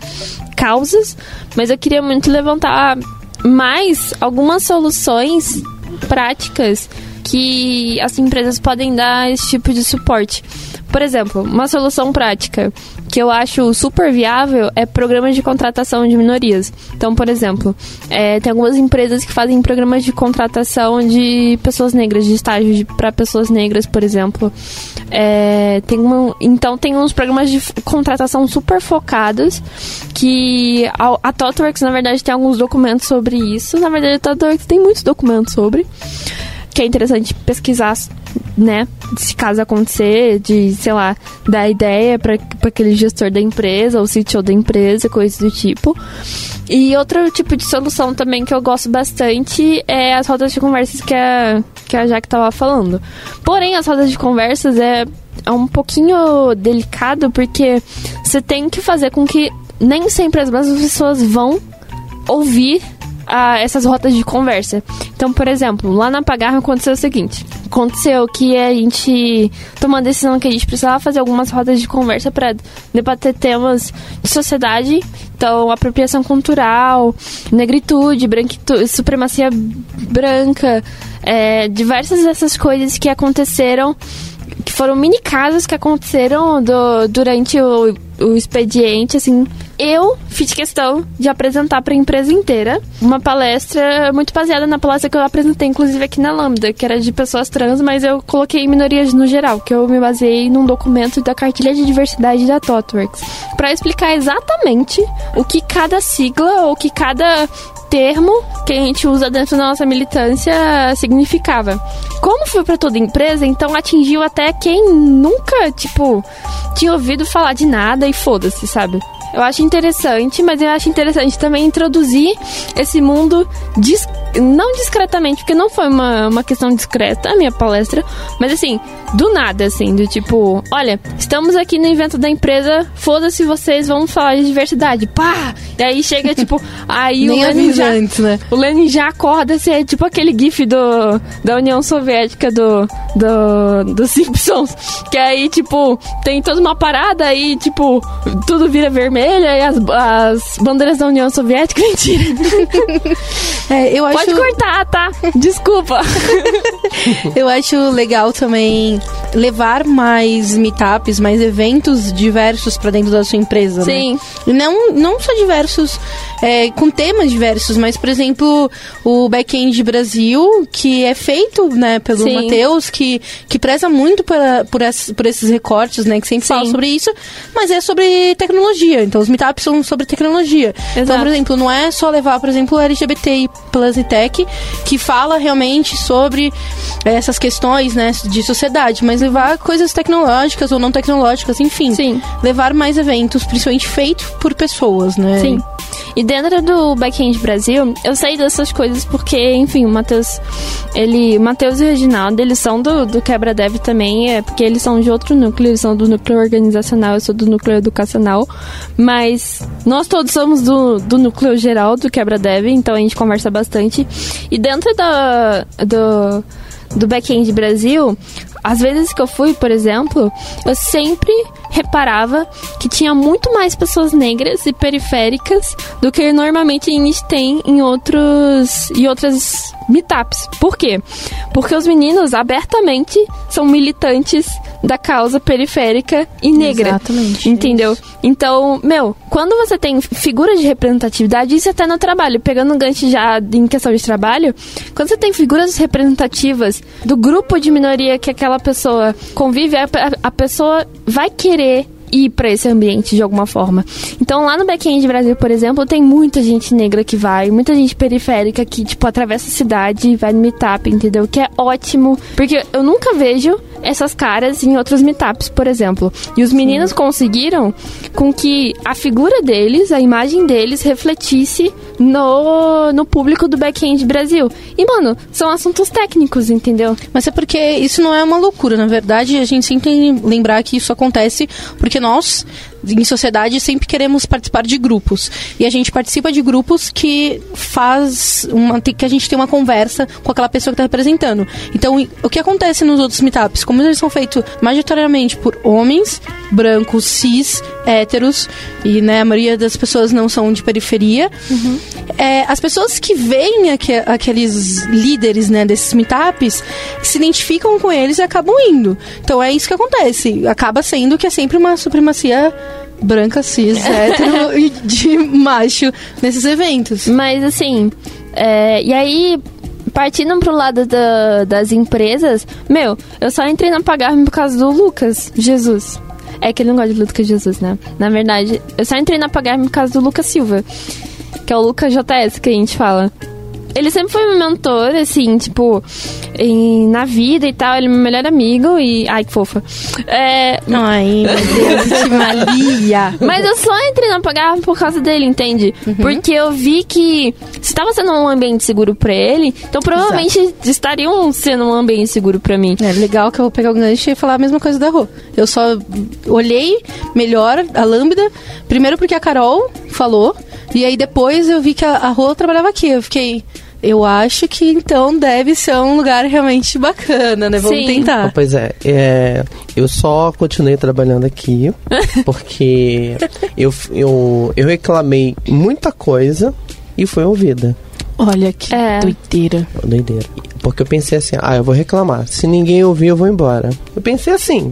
causas, mas eu queria muito levantar mais algumas soluções práticas que as empresas podem dar a esse tipo de suporte. Por exemplo, uma solução prática que eu acho super viável é programas de contratação de minorias. Então, por exemplo, é, tem algumas empresas que fazem programas de contratação de pessoas negras, de estágio para pessoas negras, por exemplo. É, tem uma, então, tem uns programas de contratação super focados que a, a na verdade, tem alguns documentos sobre isso. Na verdade, a ThoughtWorks tem muitos documentos sobre que é interessante pesquisar né, se caso acontecer, de, sei lá, dar ideia para aquele gestor da empresa ou CTO da empresa, coisas do tipo. E outro tipo de solução também que eu gosto bastante é as rodas de conversas que a, que a Jack tava falando. Porém, as rodas de conversas é, é um pouquinho delicado porque você tem que fazer com que nem sempre as mesmas pessoas vão ouvir ah, essas rotas de conversa. Então, por exemplo, lá na Pagarma aconteceu o seguinte: aconteceu que a gente tomou a decisão que a gente precisava fazer algumas rodas de conversa para debater temas de sociedade, então apropriação cultural, negritude, branquitude, supremacia branca, é, diversas dessas coisas que aconteceram que foram mini casos que aconteceram do, durante o, o expediente, assim. Eu fiz questão de apresentar para a empresa inteira uma palestra muito baseada na palestra que eu apresentei, inclusive aqui na Lambda, que era de pessoas trans, mas eu coloquei minorias no geral, que eu me baseei num documento da cartilha de diversidade da TOTWORKS, para explicar exatamente o que cada sigla ou que cada termo que a gente usa dentro da nossa militância significava. Como foi para toda empresa, então atingiu até quem nunca, tipo, tinha ouvido falar de nada e foda-se, sabe? Eu acho interessante, mas eu acho interessante também introduzir esse mundo dis não discretamente, porque não foi uma, uma questão discreta a minha palestra, mas assim, do nada, assim, do tipo, olha, estamos aqui no evento da empresa, foda-se vocês, vamos falar de diversidade. Pá! E aí chega, tipo, (laughs) aí o Lenin já, antes, né? o Lenin já acorda, assim, é tipo aquele gif do, da União Soviética do, do, do Simpsons, que aí, tipo, tem toda uma parada aí, tipo, tudo vira vermelha e as, as bandeiras da União Soviética, (laughs) mentira. É, eu acho, Pode cortar, tá? Desculpa. (laughs) eu acho legal também levar mais meetups, mais eventos diversos para dentro da sua empresa, né? Sim. E não, não só diversos, é, com temas diversos, mas, por exemplo, o Backend Brasil, que é feito né, pelo. Matheus, que, que preza muito por, por esses recortes, né? Que sempre fala Sim. sobre isso, mas é sobre tecnologia. Então, os meetups são sobre tecnologia. Então, Exato. por exemplo, não é só levar, por exemplo, o LGBT Plus e Tech, que fala realmente sobre essas questões né, de sociedade, mas levar coisas tecnológicas ou não tecnológicas, enfim. Sim. Levar mais eventos, principalmente feitos por pessoas, né? Sim. E dentro do Backend Brasil, eu sei dessas coisas porque, enfim, o Matheus, ele, Matheus e o Reginaldo, eles são do, do Quebra Dev também, é porque eles são de outro núcleo, eles são do núcleo organizacional, eu sou do núcleo educacional, mas nós todos somos do, do núcleo geral do Quebra Dev, então a gente conversa bastante. E dentro da, do, do Backend Brasil, às vezes que eu fui, por exemplo, eu sempre reparava que tinha muito mais pessoas negras e periféricas do que normalmente a gente tem em outros em outras meetups. Por quê? Porque os meninos abertamente são militantes da causa periférica e negra. Exatamente, Entendeu? Então, meu, quando você tem figura de representatividade, isso até no trabalho, pegando um gancho já em questão de trabalho, quando você tem figuras representativas do grupo de minoria que aquela pessoa convive, a- a pessoa vai querer querer. Ir para esse ambiente de alguma forma. Então, lá no Backend Brasil, por exemplo, tem muita gente negra que vai, muita gente periférica que, tipo, atravessa a cidade e vai no meetup, entendeu? Que é ótimo, porque eu nunca vejo essas caras em outros meetups, por exemplo. E os meninos conseguiram com que a figura deles, a imagem deles, refletisse no, no público do Backend Brasil. E, mano, são assuntos técnicos, entendeu? Mas é porque isso não é uma loucura, na verdade, a gente sempre tem que lembrar que isso acontece porque nós, em sociedade, sempre queremos participar de grupos. E a gente participa de grupos que faz uma, que a gente tem uma conversa com aquela pessoa que está representando. Então, o que acontece nos outros meetups? Como eles são feitos majoritariamente por homens, brancos, cis, héteros, e né, a maioria das pessoas não são de periferia, é, as pessoas que veem aque- aqueles líderes né, desses meetups se identificam com eles e acabam indo. Então é isso que acontece. Acaba sendo que é sempre uma supremacia branca, cis, (laughs) hétero e de macho nesses eventos. Mas assim, é, e aí, partindo pro lado da- das empresas, meu, eu só entrei na Pagarme por causa do Lucas Jesus. É que ele não gosta de Lucas Jesus, né? Na verdade, eu só entrei na Pagarme por causa do Lucas Silva. Que é o Lucas JS que a gente fala. Ele sempre foi meu mentor, assim, tipo, em- na vida e tal. Ele é meu melhor amigo e. Ai, que fofa. É, Ai, meu Deus, que malia. (laughs) mas eu só entrei na Pagar por causa dele, entende? Porque eu vi que se tava sendo um ambiente seguro pra ele, então provavelmente estariam sendo um ambiente seguro pra mim. É legal que eu vou pegar o gancho e falar a mesma coisa da Rô. Eu só olhei melhor a Lambda, primeiro porque a Carol falou, e aí depois eu vi que a, a Rô trabalhava aqui. Eu fiquei. Eu acho que então deve ser um lugar realmente bacana, né? Vamos Sim. tentar. Pois é, é, eu só continuei trabalhando aqui (laughs) porque eu, eu, eu reclamei muita coisa e foi ouvida. Olha que É. doideira. Doideira. Porque eu pensei assim, ah, eu vou reclamar. Se ninguém ouvir, eu vou embora. Eu pensei assim.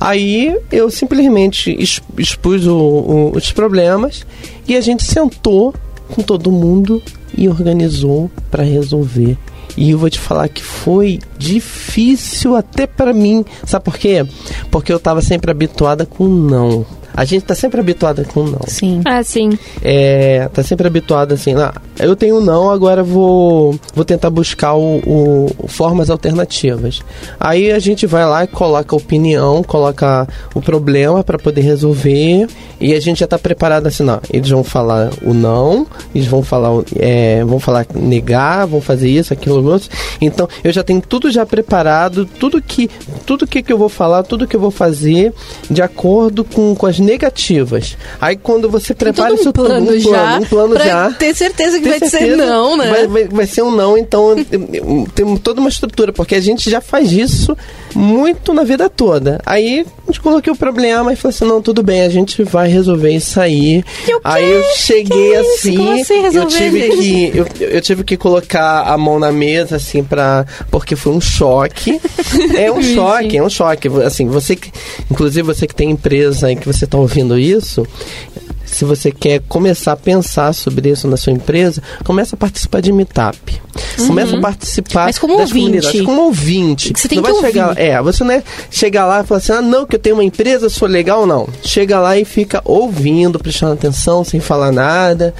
Aí eu simplesmente ex- expus o- o- os problemas e a gente sentou com todo mundo e organizou para resolver. E eu vou te falar que foi difícil até para mim. Sabe por quê? Porque eu tava sempre habituada com não. A gente tá sempre habituada com não Sim. Ah, sim. é, tá sempre habituado assim, ah, eu tenho não, agora vou, vou tentar buscar o, o- formas alternativas. Aí a gente vai lá e coloca a opinião, coloca o problema para poder resolver e a gente já tá preparado assim, não, eles vão falar o não, eles vão falar, é, vão falar negar, vão fazer isso, aquilo, outro. Então eu já tenho tudo já preparado, tudo que, tudo que, que eu vou falar, tudo que eu vou fazer de acordo com, com as negativas. Aí quando você prepara todo um isso tudo, plano um já. plano, um plano já. ter certeza que Ter vai ser certeza, não, né? Vai, vai- vai ser um não, então tem toda uma estrutura, porque a gente já faz isso muito na vida toda. Aí a gente coloquei o problema e falou assim: não, tudo bem, a gente vai resolver isso aí. E o Aí eu cheguei Que isso? assim, assim eu tive que eu, eu tive que colocar a mão na mesa assim para porque foi um choque. (laughs) É um choque, é um choque. Assim, você que inclusive você que tem empresa e que você tá ouvindo isso, se você quer começar a pensar sobre isso na sua empresa, começa a participar de meetup. Começa a participar Mas como das ouvinte. comunidades, como ouvinte. Você tem não que vai chegar, ouvir. é, você não é chegar lá e falar assim: "Ah, não, que eu tenho uma empresa, sou legal", não. Chega lá e fica ouvindo, prestando atenção, sem falar nada.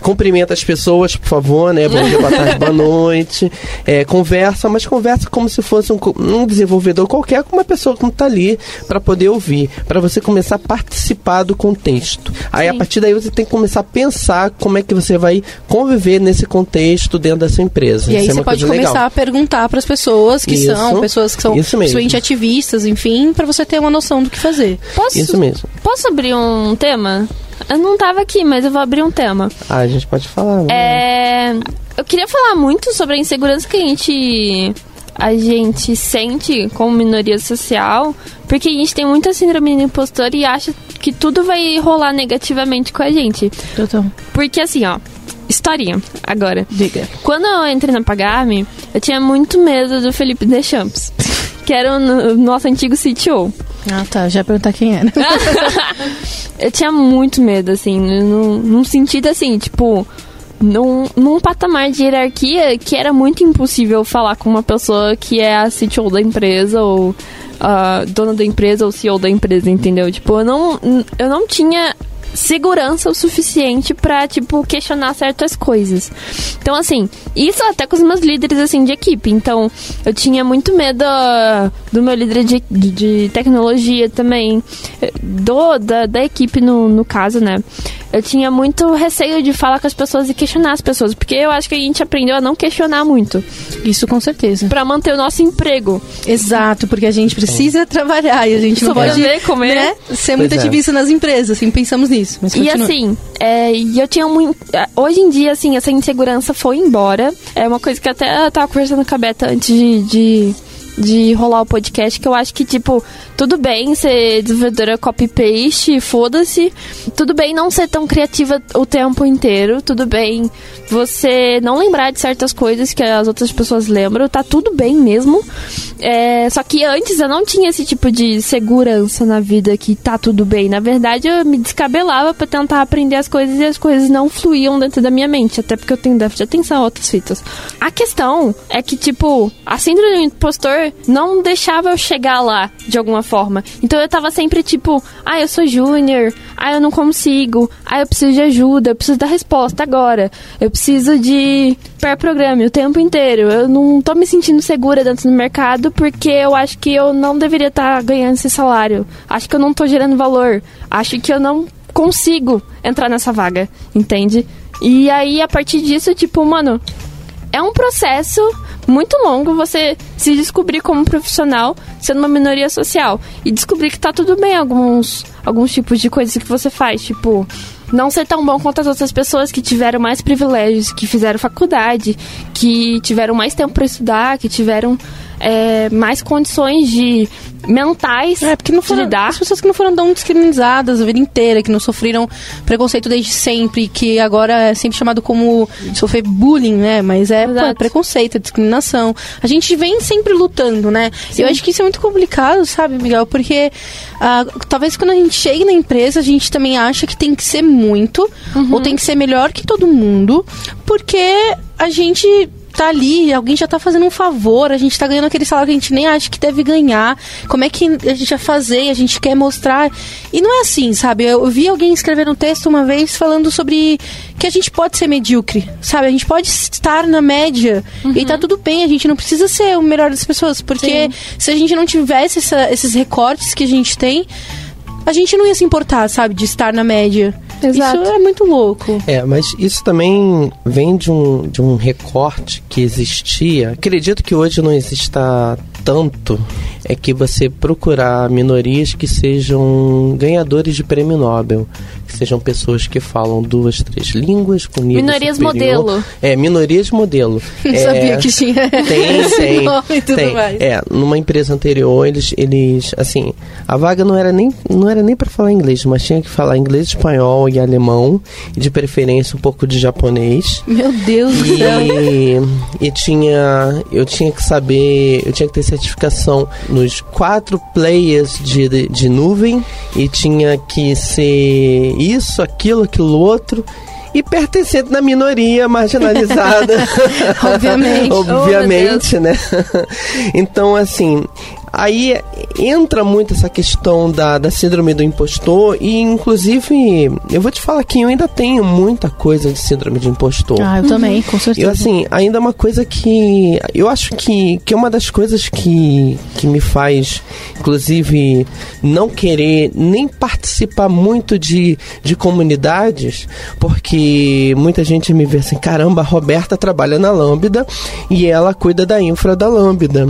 Cumprimenta as pessoas, por favor, né? Bom dia, boa tarde, boa noite. É, conversa, mas conversa como se fosse um, um desenvolvedor qualquer, com uma pessoa que está ali para poder ouvir, para você começar a participar do contexto. Aí a Sim. partir daí você tem que começar a pensar como é que você vai conviver nesse contexto dentro dessa empresa. E aí Isso é você pode começar legal. a perguntar para as pessoas que Isso. são, pessoas que são principalmente ativistas, enfim, para você ter uma noção do que fazer. Posso, Isso mesmo. posso abrir um tema? Eu não tava aqui, mas eu vou abrir um tema. Ah, a gente pode falar. né? É, eu queria falar muito sobre a insegurança que a gente a gente sente como minoria social, porque a gente tem muita síndrome do impostor e acha que tudo vai rolar negativamente com a gente. Então, Porque assim, ó, historinha agora. diga. Quando eu entrei na Pagarme, eu tinha muito medo do Felipe Deschamps, (laughs) que era o no- nosso antigo CTO. Ah, tá. Já ia perguntar quem era. (laughs) Eu tinha muito medo, assim, num, sentido assim, tipo, num, num patamar de hierarquia que era muito impossível falar com uma pessoa que é a CTO da empresa ou a dona da empresa ou CEO da empresa, entendeu? Tipo, eu não, eu não tinha segurança o suficiente pra, tipo, questionar certas coisas. Então, assim, isso até com os meus líderes, assim, de equipe. Então, eu tinha muito medo ah, do meu líder de, de, de tecnologia também, eh, do, da, da equipe no, no caso, né? Eu tinha muito receio de falar com as pessoas e questionar as pessoas, porque eu acho que a gente aprendeu a não questionar muito, Isso com certeza. Pra manter o nosso emprego. Exato, porque a gente precisa trabalhar e a gente não Sobreviver, pode comer. né, ser muito é. ativista nas empresas, assim, pensamos nisso. Mas E assim, é, e eu tinha muito. Hoje em dia, assim, essa insegurança foi embora. É uma coisa que até eu tava conversando com a Beta antes de, de, de rolar o podcast, que eu acho que, tipo, tudo bem ser desenvolvedora copy-paste, foda-se. Tudo bem não ser tão criativa o tempo inteiro. Tudo bem você não lembrar de certas coisas que as outras pessoas lembram. Tá tudo bem mesmo. É, só que antes eu não tinha esse tipo de segurança na vida que tá tudo bem. Na verdade, eu me descabelava pra tentar aprender as coisas e as coisas não fluíam dentro da minha mente. Até porque eu tenho déficit de atenção, outras fitas. A questão é que, tipo, a síndrome do impostor não deixava eu chegar lá de alguma forma. Então eu tava sempre tipo, ah, eu sou júnior, ah, eu não consigo, ah, eu preciso de ajuda, eu preciso da resposta agora, eu preciso de pair programa o tempo inteiro. Eu não tô me sentindo segura dentro do mercado porque eu acho que eu não deveria estar tá ganhando esse salário. Acho que eu não tô gerando valor. Acho que eu não consigo entrar nessa vaga, entende? E aí, a partir disso, tipo, mano, é um processo muito longo você se descobrir como profissional sendo uma minoria social. E descobrir que tá tudo bem alguns alguns tipos de coisas que você faz, tipo, não ser tão bom quanto as outras pessoas que tiveram mais privilégios, que fizeram faculdade, que tiveram mais tempo para estudar, que tiveram é, mais condições de mentais é, porque não foram, lidar. As pessoas que não foram tão discriminadas a vida inteira, que não sofreram preconceito desde sempre, que agora é sempre chamado como sofrer bullying, né? Mas é, pô, é preconceito, é discriminação. A gente vem sempre lutando, né? Sim. Eu acho que isso é muito complicado, sabe, Miguel? Porque uh, talvez quando a gente chega na empresa, a gente também acha que tem que ser muito, uhum. ou tem que ser melhor que todo mundo, porque a gente tá ali, alguém já tá fazendo um favor, a gente tá ganhando aquele salário que a gente nem acha que deve ganhar. Como é que a gente vai fazer? A gente quer mostrar. E não é assim, sabe? Eu vi alguém escrever um texto uma vez falando sobre que a gente pode ser medíocre, sabe? A gente pode estar na média uhum. e tá tudo bem, a gente não precisa ser o melhor das pessoas, porque Sim. se a gente não tivesse essa, esses recortes que a gente tem, a gente não ia se importar, sabe, de estar na média. Exato. Isso é muito louco. É, mas isso também vem de um, de um recorte que existia. Acredito que hoje não exista tanto é que você procurar minorias que sejam ganhadores de prêmio Nobel, que sejam pessoas que falam duas, três línguas com nível Minorias superior. modelo. É, minorias modelo. (laughs) Não é, sabia que tinha (laughs) tem, (laughs) tem, nome tudo tem. Mais. É, numa empresa anterior eles, eles, assim, a vaga não era nem não era nem para falar inglês, mas tinha que falar inglês, espanhol e alemão, e de preferência um pouco de japonês. Meu Deus do céu. E tinha eu tinha que saber, eu tinha que ter certificação nos quatro players de, de, de nuvem e tinha que ser isso, aquilo, aquilo outro e pertencendo na minoria marginalizada. (laughs) Obviamente. (laughs) Obviamente, oh, né? (laughs) então, assim, Aí entra muito essa questão da, da síndrome do impostor e, inclusive, eu vou te falar que eu ainda tenho muita coisa de síndrome de impostor. Ah, eu também, com certeza. E, assim, ainda é uma coisa que eu acho que, que é uma das coisas que, que me faz, inclusive, não querer nem participar muito de, de comunidades, porque muita gente me vê assim, caramba, a Roberta trabalha na Lambda e ela cuida da infra da Lambda.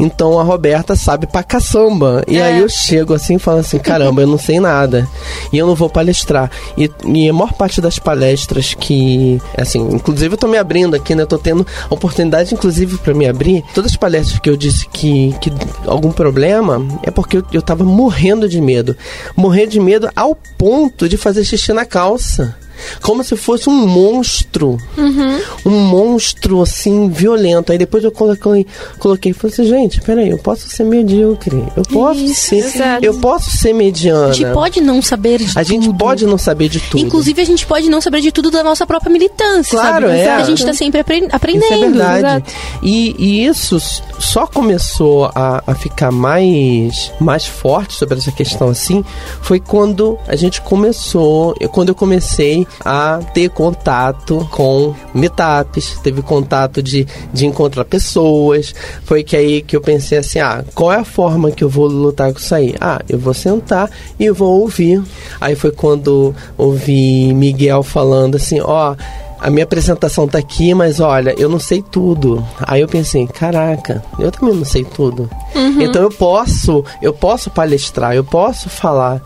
Então, a Roberta sabe pra caçamba. E é. aí eu chego assim e falo assim, caramba, eu não sei nada. E eu não vou palestrar. E, e a maior parte das palestras que, assim, inclusive eu tô me abrindo aqui, né? Eu tô tendo oportunidade, inclusive, para me abrir. Todas as palestras que eu disse que, que algum problema é porque eu, eu tava morrendo de medo. Morrendo de medo ao ponto de fazer xixi na calça como se fosse um monstro. Uhum. Um monstro, assim, violento. Aí depois eu coloquei, coloquei e falei assim, gente, peraí, eu posso ser medíocre. Eu posso Isso, ser. Exato. Eu posso ser mediana. A gente pode não saber de a tudo. A gente pode não saber de tudo. Inclusive, a gente pode não saber de tudo da nossa própria militância. Claro, sabe? é. A gente está sempre aprendendo. Isso é verdade. E, e, isso só começou a, a ficar mais, mais forte sobre essa questão assim, foi quando a gente começou, quando eu comecei a ter contato com meetups, teve contato de, de encontrar pessoas. Foi que aí que eu pensei assim: ah, qual é a forma que eu vou lutar com isso aí? Ah, eu vou sentar e vou ouvir. Aí foi quando ouvi Miguel falando assim: ó. Oh, a minha apresentação tá aqui, mas olha, eu não sei tudo. Aí eu pensei, caraca, eu também não sei tudo. Uhum. Então eu posso, eu posso palestrar, eu posso falar.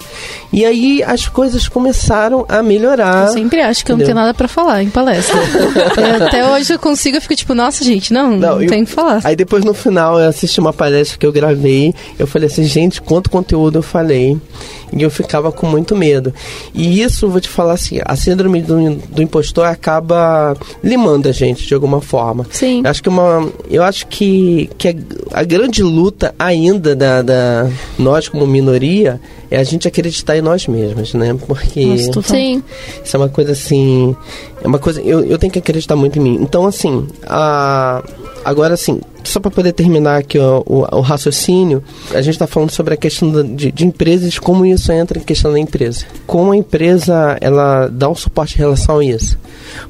E aí as coisas começaram a melhorar. Eu sempre acho que entendeu? eu não tenho nada para falar em palestra. (laughs) até hoje eu consigo, eu fico tipo, nossa gente, não, não, não eu, tem que falar. Aí depois no final eu assisti uma palestra que eu gravei, eu falei assim, gente, quanto conteúdo eu falei. E eu ficava com muito medo. E isso, vou te falar assim, a síndrome do, do impostor acaba limando a gente de alguma forma. Sim. Eu acho que uma, eu acho que, que a, a grande luta ainda da, da nós como minoria é a gente acreditar em nós mesmos, né? Porque Nossa, Sim. isso é uma coisa assim, é uma coisa eu, eu tenho que acreditar muito em mim. Então assim, a agora assim, só para poder terminar aqui ó, o, o, raciocínio, a gente está falando sobre a questão de, de, empresas, como isso entra em questão da empresa. Como a empresa ela dá um suporte em relação a isso.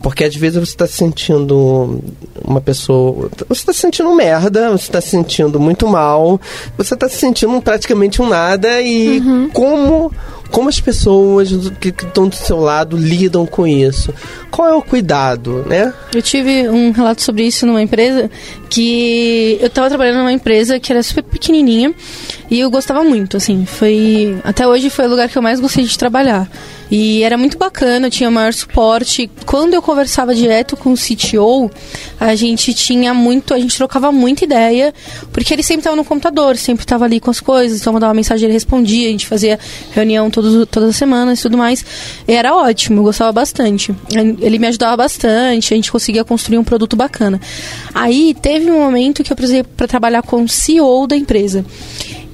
Porque às vezes você está se sentindo uma pessoa. Você está se sentindo merda, você está se sentindo muito mal, você está se sentindo praticamente um nada e uhum. como como as pessoas que estão do seu lado lidam com isso? Qual é o cuidado, né? Eu tive um relato sobre isso numa empresa que eu estava trabalhando numa empresa que era super pequenininha e eu gostava muito, assim, foi até hoje foi o lugar que eu mais gostei de trabalhar. E era muito bacana, tinha maior suporte. Quando eu conversava direto com o CTO, a gente tinha muito, a gente trocava muita ideia, porque ele sempre estava no computador, sempre estava ali com as coisas, então mandava mensagem, ele respondia, a gente fazia reunião todos, todas as semanas e tudo mais. E era ótimo, eu gostava bastante. Ele me ajudava bastante, a gente conseguia construir um produto bacana. Aí teve um momento que eu precisei para trabalhar com o CEO da empresa.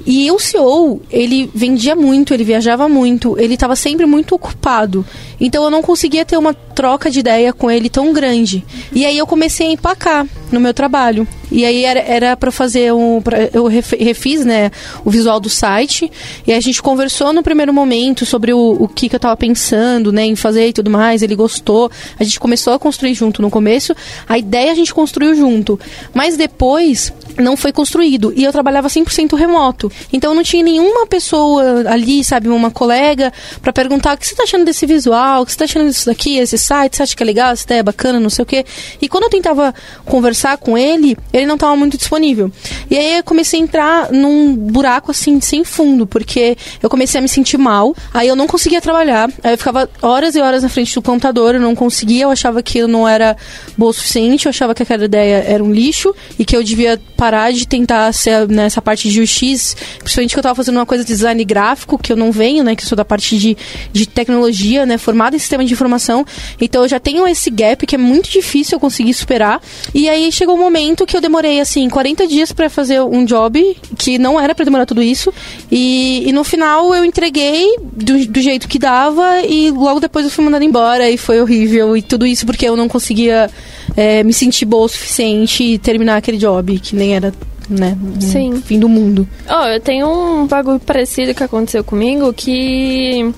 E o CEO, ele vendia muito, ele viajava muito, ele estava sempre muito ocupado. Então eu não conseguia ter uma troca de ideia com ele tão grande. E aí eu comecei a empacar no meu trabalho. E aí era, para fazer um. Pra, eu refiz né, o visual do site. E a gente conversou no primeiro momento sobre o, o que, que eu estava pensando né, em fazer e tudo mais. Ele gostou. A gente começou a construir junto no começo. A ideia a gente construiu junto. Mas depois não foi construído. E eu trabalhava 100% remoto. Então não tinha nenhuma pessoa ali, sabe, uma colega, para perguntar o que você está achando desse visual, o que você está achando disso daqui, esse site, você acha que é legal, essa ideia é bacana, não sei o quê. E quando eu tentava conversar com ele, ele não estava muito disponível. E aí eu comecei a entrar num buraco assim, sem fundo, porque eu comecei a me sentir mal, aí eu não conseguia trabalhar, aí eu ficava horas e horas na frente do computador, eu não conseguia, eu achava que eu não era boa o suficiente, eu achava que aquela ideia era um lixo e que eu devia parar de tentar ser nessa parte de UX, principalmente que eu estava fazendo uma coisa de design gráfico, que eu não venho, né, que sou da parte de, de tecnologia, né, formada em sistema de informação, então eu já tenho esse gap que é muito difícil eu conseguir superar, e aí chegou um momento que eu demorei, assim, 40 dias para fazer um job, que não era para demorar tudo isso, e, e no final eu entreguei do, do jeito que dava, e logo depois eu fui mandada embora, e foi horrível, e tudo isso porque eu não conseguia é, me sentir boa o suficiente e terminar aquele job, que nem era né? Sim. Fim do mundo. Oh, eu tenho um bagulho parecido que aconteceu comigo que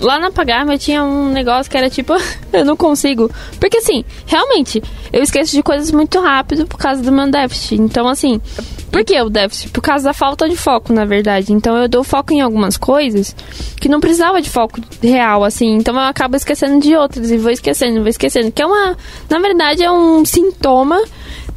lá na Pagarma tinha um negócio que era tipo, (laughs) eu não consigo. Porque assim, realmente, eu esqueço de coisas muito rápido por causa do meu déficit. Então, assim, por que o déficit? Por causa da falta de foco, na verdade. Então eu dou foco em algumas coisas que não precisava de foco real, assim. Então eu acabo esquecendo de outras e vou esquecendo, vou esquecendo. Que é uma. Na verdade, é um sintoma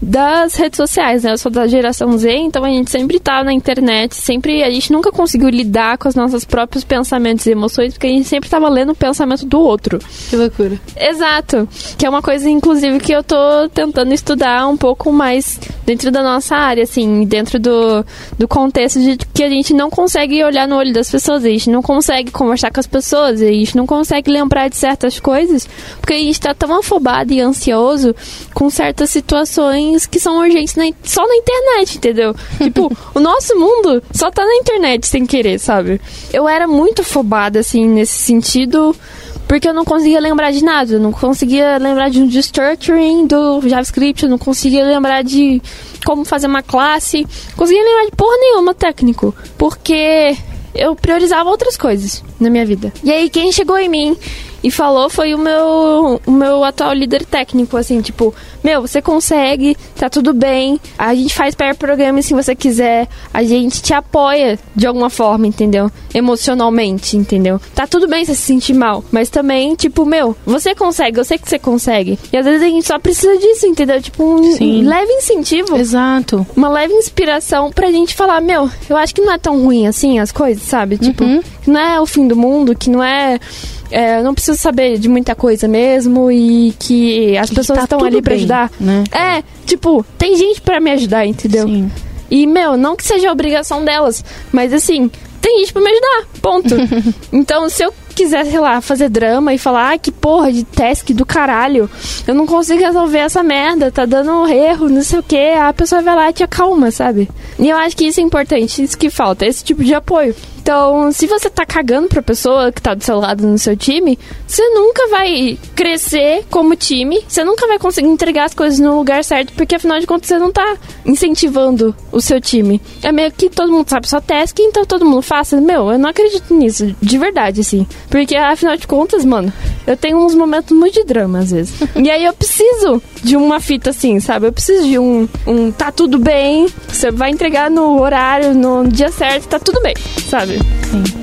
das redes sociais, né? Eu sou da geração Z, então a gente sempre tá na internet, sempre a gente nunca conseguiu lidar com os nossos próprios pensamentos e emoções, porque a gente sempre tava lendo o pensamento do outro. Que loucura. Exato. Que é uma coisa, inclusive, que eu tô tentando estudar um pouco mais dentro da nossa área, assim, dentro do, do contexto de que a gente não consegue olhar no olho das pessoas, a gente não consegue conversar com as pessoas, a gente não consegue lembrar de certas coisas, porque a gente tá tão afobado e ansioso com certas situações que são urgentes na, só na internet, entendeu? (laughs) tipo, o nosso mundo só tá na internet sem querer, sabe? Eu era muito fobada, assim, nesse sentido, porque eu não conseguia lembrar de nada. Eu não conseguia lembrar de um destructuring do JavaScript, eu não conseguia lembrar de como fazer uma classe, não conseguia lembrar de porra nenhuma técnico, porque eu priorizava outras coisas na minha vida. E aí, quem chegou em mim e falou foi o meu, o meu atual líder técnico, assim, tipo, meu, você consegue, tá tudo bem, a gente faz pair programa se você quiser, a gente te apoia de alguma forma, entendeu? Emocionalmente, entendeu? Tá tudo bem você se sentir mal, mas também, tipo, meu, você consegue, eu sei que você consegue. E às vezes a gente só precisa disso, entendeu? Tipo, um, um leve incentivo. Exato. Uma leve inspiração pra gente falar, meu, eu acho que não é tão ruim assim as coisas, sabe? Tipo, uhum. que não é o fim do mundo, que não é é, não preciso saber de muita coisa mesmo e que as pessoas tá estão ali para ajudar. Né? É, tipo, tem gente para me ajudar, entendeu? Sim. E, meu, não que seja obrigação delas, mas assim, tem gente pra me ajudar, ponto. (laughs) então, se eu quiser, sei lá, fazer drama e falar, ah, que porra de task do caralho, eu não consigo resolver essa merda, tá dando erro, não sei o que, a pessoa vai lá e te acalma, sabe? E eu acho que isso é importante, isso que falta, esse tipo de apoio. Então, se você tá cagando pra pessoa que tá do seu lado no seu time, você nunca vai crescer como time, você nunca vai conseguir entregar as coisas no lugar certo, porque afinal de contas você não tá incentivando o seu time. É meio que todo mundo sabe sua task, então todo mundo faça. Meu, eu não acredito nisso, de verdade, assim. Porque afinal de contas, mano, eu tenho uns momentos muito de drama às vezes. (laughs) e aí eu preciso de uma fita assim, sabe? Eu preciso de um, um tá tudo bem, você vai entregar no horário, no dia certo, tá tudo bem, sabe? Sim.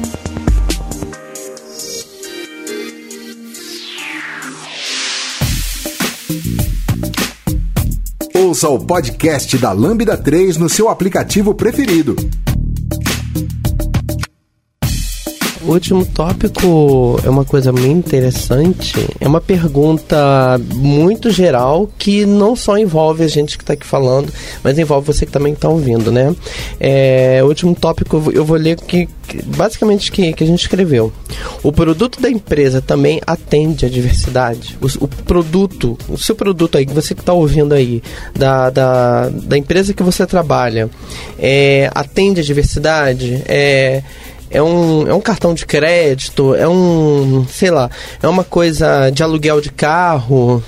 Ouça o podcast da Lambda 3 no seu aplicativo preferido. O último tópico é uma coisa muito interessante. É uma pergunta muito geral que não só envolve a gente que está aqui falando, mas envolve você que também está ouvindo, né? É, o último tópico eu vou ler que, que basicamente que, que a gente escreveu. O produto da empresa também atende à diversidade. O, o produto, o seu produto aí, você que está ouvindo aí, da, da, da empresa que você trabalha, é, atende à diversidade? É é um, é um cartão de crédito, é um, sei lá, é uma coisa de aluguel de carro,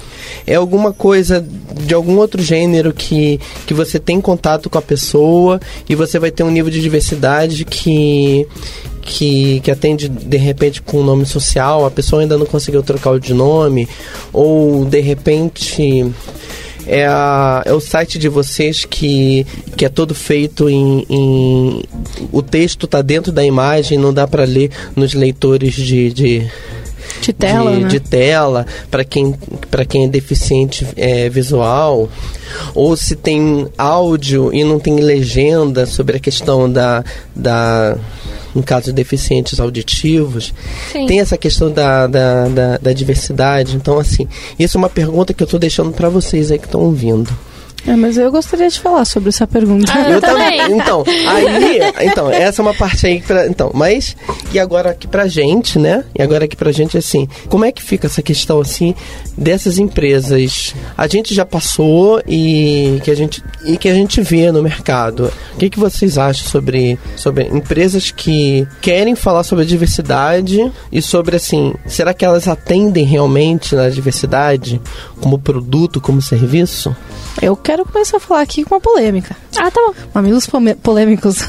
é alguma coisa de algum outro gênero que, que você tem contato com a pessoa e você vai ter um nível de diversidade que, que, que atende de repente com um nome social, a pessoa ainda não conseguiu trocar o de nome, ou de repente é, a, é o site de vocês que, que é todo feito em, em o texto está dentro da imagem, não dá para ler nos leitores de, de de tela, de, né? de tela para quem para quem é deficiente é, visual ou se tem áudio e não tem legenda sobre a questão da, da no caso de deficientes auditivos. Sim. tem essa questão da, da, da, da diversidade. Então assim isso é uma pergunta que eu estou deixando para vocês aí que estão ouvindo É, mas eu gostaria de falar sobre essa pergunta. Ah, eu (laughs) Eu também. também. Então, aí, então, essa é uma parte aí pra, então, mas e agora aqui pra gente, né? E agora aqui pra gente assim, como é que fica essa questão assim dessas empresas? A gente já passou e que a gente e que a gente vê no mercado. O que que vocês acham sobre sobre empresas que querem falar sobre a diversidade e sobre assim, será que elas atendem realmente na diversidade como produto, como serviço? Eu quero começar a falar aqui com uma polêmica. Ah, tá bom. Amigos pome- polêmicos. (laughs)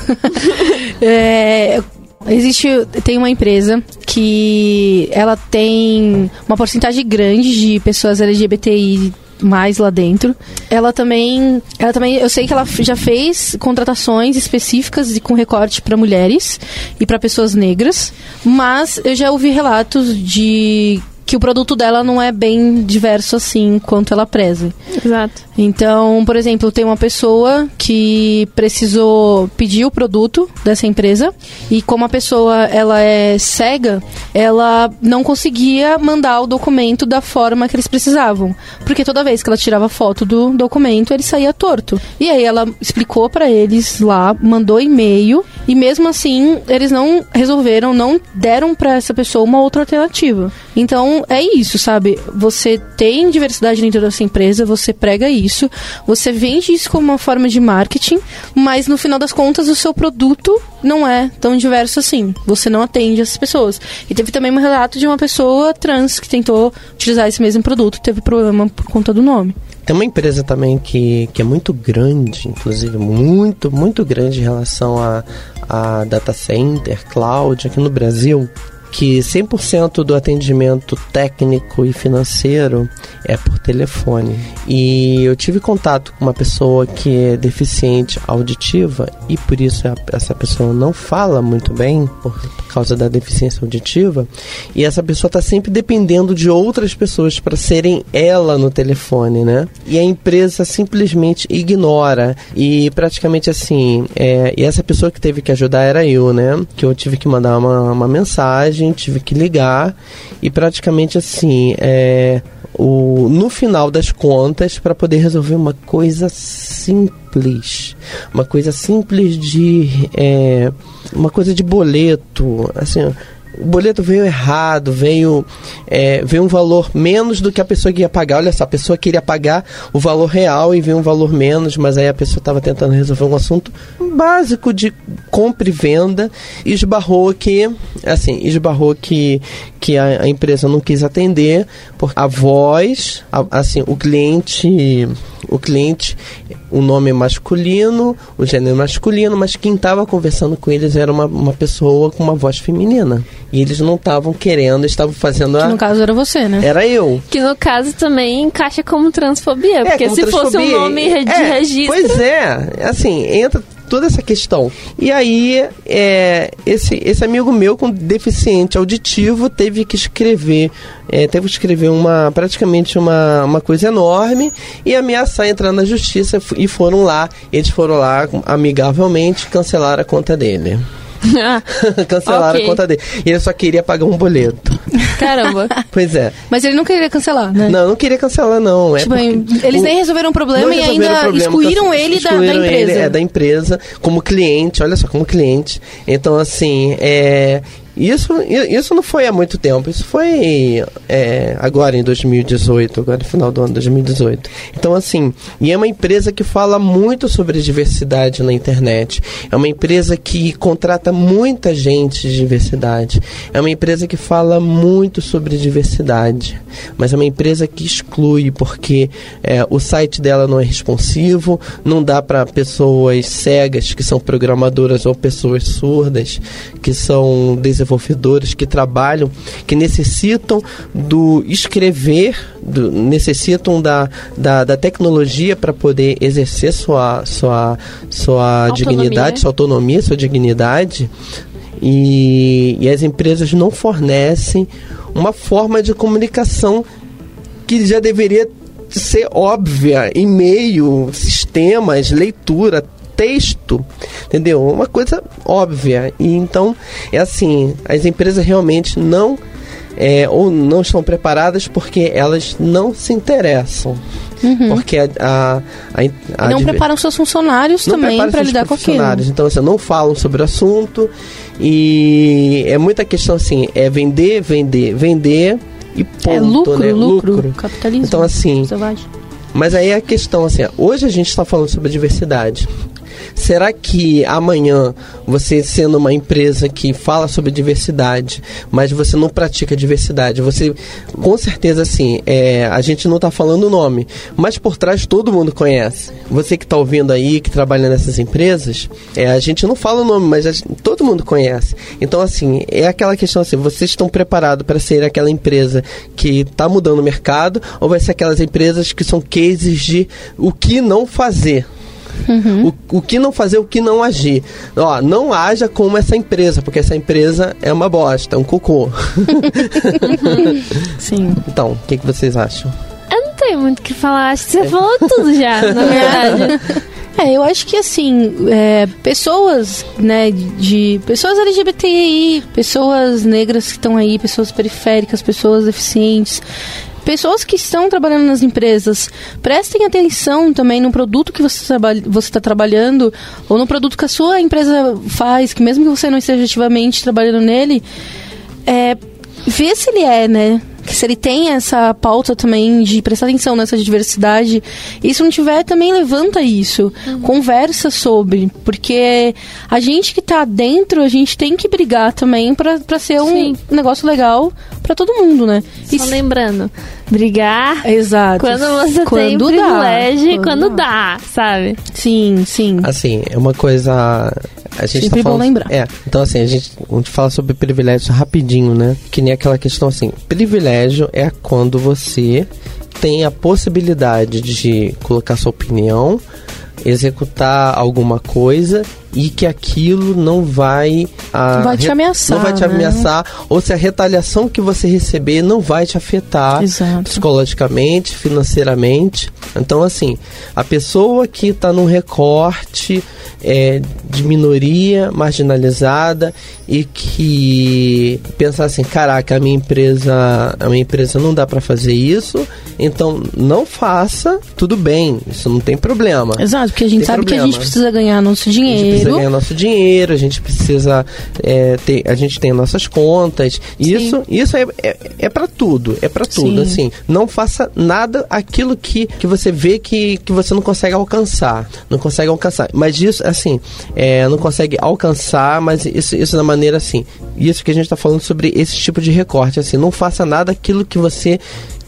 É, existe, tem uma empresa que ela tem uma porcentagem grande de pessoas LGBTI mais lá dentro. Ela também, ela também, eu sei que ela já fez contratações específicas e com recorte para mulheres e para pessoas negras, mas eu já ouvi relatos de que o produto dela não é bem diverso assim quanto ela preza. Exato. Então, por exemplo, tem uma pessoa que precisou pedir o produto dessa empresa e como a pessoa ela é cega, ela não conseguia mandar o documento da forma que eles precisavam, porque toda vez que ela tirava foto do documento, ele saía torto. E aí ela explicou para eles lá, mandou e-mail e mesmo assim eles não resolveram, não deram para essa pessoa uma outra alternativa. Então, é isso, sabe? Você tem diversidade dentro da sua empresa, você prega isso, você vende isso como uma forma de marketing, mas no final das contas o seu produto não é tão diverso assim. Você não atende essas pessoas. E teve também um relato de uma pessoa trans que tentou utilizar esse mesmo produto teve problema por conta do nome. Tem uma empresa também que, que é muito grande, inclusive muito, muito grande em relação a, a data center, cloud aqui no Brasil, que 100% do atendimento técnico e financeiro é por telefone. E eu tive contato com uma pessoa que é deficiente auditiva e por isso essa pessoa não fala muito bem por, por causa da deficiência auditiva. E essa pessoa está sempre dependendo de outras pessoas para serem ela no telefone, né? E a empresa simplesmente ignora e praticamente assim, é, e essa pessoa que teve que ajudar era eu, né? Que eu tive que mandar uma, uma mensagem, tive que ligar e praticamente assim, é, o, no final das contas, para poder resolver uma coisa simples, uma coisa simples de. é, uma coisa de boleto, assim. O boleto veio errado, veio, é, veio um valor menos do que a pessoa que ia pagar. Olha só, a pessoa queria pagar o valor real e veio um valor menos, mas aí a pessoa estava tentando resolver um assunto básico de compra e venda e esbarrou que, assim, esbarrou que, que a, a empresa não quis atender, porque a voz, a, assim, o cliente, o cliente, o nome é masculino, o gênero masculino, mas quem estava conversando com eles era uma, uma pessoa com uma voz feminina. E eles não estavam querendo, estavam fazendo a. Que no caso era você, né? Era eu. Que no caso também encaixa como transfobia, porque como se fosse um transfobia, nome de é, registro. Pois é, assim, entra toda essa questão. E aí, é, esse, esse amigo meu com deficiente auditivo teve que escrever, é, teve que escrever uma, praticamente uma, uma coisa enorme e ameaçar entrar na justiça e foram lá, eles foram lá amigavelmente cancelar a conta dele. (laughs) Cancelaram Ok. a conta dele. E ele só queria pagar um boleto. Caramba. (laughs) Pois é. Mas ele não queria cancelar, né? Não, não queria cancelar, não. É Tipo, eles o- nem resolveram o problema não e resolveram ainda problema, excluíram canse- ele da, da excluíram empresa. Ele, é, da empresa como cliente, olha só, como cliente. Então, assim, é, isso, isso não foi há muito tempo, isso foi é, agora em 2018, agora no final do ano de 2018. Então, assim, e é uma empresa que fala muito sobre diversidade na internet. É uma empresa que contrata muita gente de diversidade. É uma empresa que fala muito sobre diversidade. Mas é uma empresa que exclui, porque é, o site dela não é responsivo, não dá para pessoas cegas que são programadoras ou pessoas surdas que são desenvolvedores que trabalham, que necessitam do escrever, do- necessitam da, da, da tecnologia para poder exercer sua, sua, sua Autonomia. dignidade, sua autonomia, sua dignidade. E, e as empresas não fornecem uma forma de comunicação que já deveria ser óbvia, e-mail, sistemas, leitura, texto, entendeu? Uma coisa óbvia. E então, é assim, as empresas realmente não é, ou não estão preparadas porque elas não se interessam. Porque a, a, a, a não preparam seus funcionários também para lidar com aquilo. profissionais. Então, assim, não falam sobre o assunto e é muita questão assim, é vender, vender, vender e ponto, É lucro, né? lucro, capitalismo. Então, assim, mas aí a questão assim, hoje a gente está falando sobre diversidade. Será que amanhã você sendo uma empresa que fala sobre diversidade, mas você não pratica diversidade, você com certeza assim, é, a gente não está falando o nome, mas por trás todo mundo conhece. Você que está ouvindo aí, que trabalha nessas empresas, é, a gente não fala o nome, mas todo mundo conhece. Então assim, é aquela questão assim, vocês estão preparados para ser aquela empresa que está mudando o mercado ou vai ser aquelas empresas que são cases de o que não fazer? O, o que não fazer, o que não agir. Ó, não haja como essa empresa, porque essa empresa é uma bosta, é um cocô. (laughs) Sim. então, o que, que vocês acham? Eu não tenho muito o que falar, acho que você falou tudo já, (laughs) na verdade. É, eu acho que assim, é, pessoas, né, de pessoas LGBTI, pessoas negras que estão aí, pessoas periféricas, pessoas deficientes, pessoas que estão trabalhando nas empresas, prestem atenção também no produto que você está trabalhando ou no produto que a sua empresa faz, que mesmo que você não esteja ativamente trabalhando nele, é, ver se ele é, né? Se ele tem essa pauta também de prestar atenção nessa diversidade. E se não tiver, também levanta isso. Conversa sobre. Porque a gente que tá dentro, a gente tem que brigar também pra ser um Sim. negócio legal pra todo mundo, né? E Só se- lembrando, brigar Exato. quando você tem Quando dá. privilégio Quando quando dá, sabe? Sim, sim. Assim, é uma coisa. A gente Sempre tá bom falando, lembrar. É, então assim, a gente, a gente fala sobre privilégio rapidinho, né? Que nem aquela questão assim: privilégio é quando você tem a possibilidade de colocar sua opinião, executar alguma coisa e que aquilo não vai ah, Vai te ameaçar, não vai te né? ameaçar ou se a retaliação que você receber não vai te afetar Exato. psicologicamente, financeiramente. Então, assim, a pessoa que está num recorte é, de minoria marginalizada e que pensar assim, caraca, a minha empresa, a minha empresa não dá para fazer isso, Então, não faça, tudo bem, isso não tem problema. Exato, porque a gente sabe que a problema. gente precisa ganhar nosso A gente precisa dinheiro. ganhar nosso dinheiro, a gente precisa é, ter, a gente tem nossas contas. Isso, isso é, é, é para tudo, é para tudo. Sim. Assim, não faça nada aquilo que, que você vê que, que você não consegue alcançar, não consegue alcançar. Mas isso, assim, é, não consegue alcançar, mas isso, isso da maneira assim. Isso que a gente está falando sobre esse tipo de recorte, assim, não faça nada aquilo que você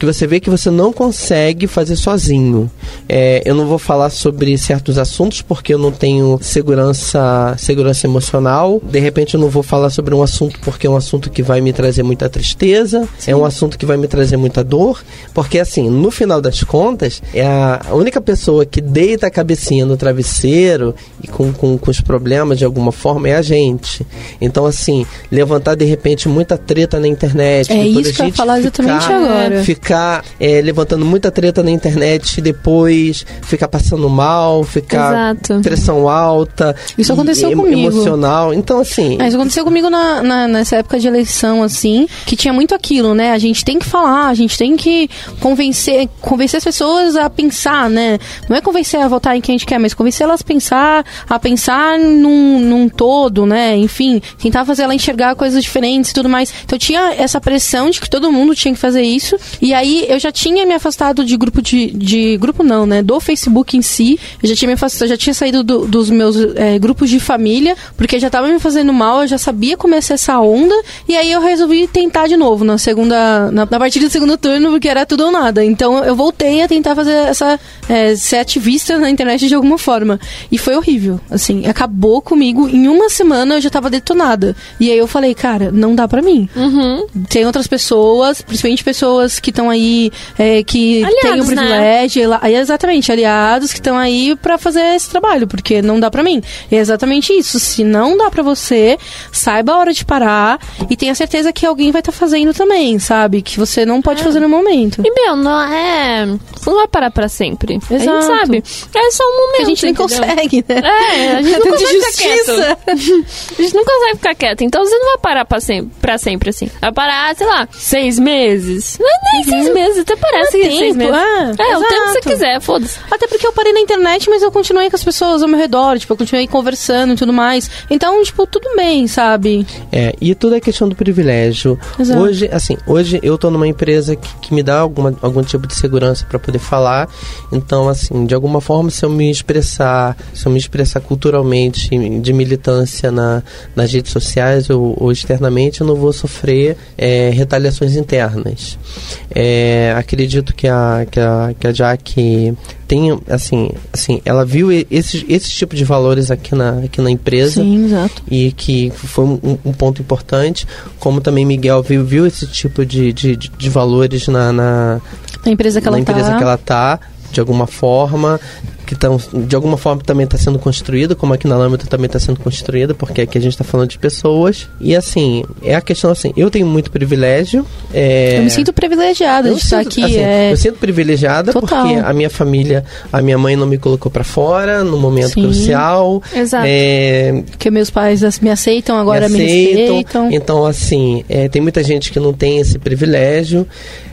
que você vê que você não consegue fazer sozinho. É, eu não vou falar sobre certos assuntos porque eu não tenho segurança, segurança emocional. De repente eu não vou falar sobre um assunto porque é um assunto que vai me trazer muita tristeza, é um assunto que vai me trazer muita dor, porque assim, no final das contas, é a única pessoa que deita a cabecinha no travesseiro e com, com, com os problemas de alguma forma é a gente. Então assim, levantar de repente muita treta na internet. É isso que eu ia falar exatamente agora. Ficar é, levantando muita treta na internet, depois ficar passando mal, ficar Exato. pressão alta. Isso e aconteceu em- comigo. Emocional. Então, assim. É, isso aconteceu comigo na, na- nessa época de eleição, assim, que tinha muito aquilo, né? A gente tem que falar, a gente tem que convencer, convencer as pessoas a pensar, né? Não é convencer a votar em quem a gente quer, mas convencer elas a pensar, a pensar num, num todo, né? Enfim, tentar fazer ela enxergar coisas diferentes e tudo mais. Então tinha essa pressão de que todo mundo tinha que fazer isso. E aí eu já tinha me afastado de grupo de. de grupo não, né? Do Facebook em si. Eu já tinha me afastado, já tinha saído do- dos meus é, grupos de família, porque já tava me fazendo mal, eu já sabia como ia ser essa onda. E aí eu resolvi tentar de novo na segunda. Na, na partida do segundo turno, porque era tudo ou nada. Então eu voltei a tentar fazer essa. É, ser ativista na internet de alguma forma. E foi horrível. Assim, acabou comigo. Em uma semana eu já tava detonada. E aí eu falei, cara, não dá pra mim. Uhum. Tem outras pessoas, principalmente pessoas que estão aí, é, que Aliados, têm o né? privilégio, ela- aí, exatamente, aliados que estão aí pra fazer esse trabalho, porque não dá pra mim. É exatamente isso. Se não dá pra você, saiba a hora de parar e tenha certeza que alguém vai estar fazendo também, sabe? Que você não É. pode fazer no momento. E, meu, não é. Você não vai parar pra sempre. A Exato. gente sabe. É só um momento. a gente nem entendeu? consegue, né? É, a gente (laughs) não consegue ficar injustiça. quieto. (laughs) A gente não consegue ficar quieto. Então você não vai parar pra sempre, pra sempre assim. Vai parar, sei lá, seis meses. Não é nem seis meses, até parece que é seis tempo, meses. é, É, o tempo que você exato. quiser, foda-se. Até porque eu parei na internet, mas eu continuei com as pessoas ao meu redor, tipo, eu continuei conversando e tudo mais. Então, tipo, tudo bem, sabe? É, e tudo é questão do privilégio. Exato. Hoje, assim, hoje eu tô numa empresa que, que me dá alguma, algum tipo de segurança para poder falar. Então, assim, de alguma forma, se eu me expressar, se eu me expressar culturalmente de militância na, nas redes sociais ou, ou externamente, eu não vou sofrer é, retaliações internas. É, acredito que a, que a, que a Jack tem, assim, assim, ela viu esses, esses tipos de valores aqui na, aqui na empresa Sim, exato. e que foi um, um ponto importante, como também Miguel viu, viu esse tipo de, de, de- valores na, na, Na empresa que na ela tá. ela tá, de alguma forma, que tão, de alguma forma também está sendo construída, como aqui na Lambda também está sendo construída, porque aqui a gente está falando de pessoas. E assim, é a questão assim, eu tenho muito privilégio. é, Eu me sinto privilegiada eu de estar sinto, aqui. assim, é... Eu sinto privilegiada Total. porque a minha família, a minha mãe não me colocou para fora no momento Sim. crucial. Exato. É, Porque meus pais me aceitam, agora me, respeitam. Então, assim, é, tem muita gente que não tem esse privilégio,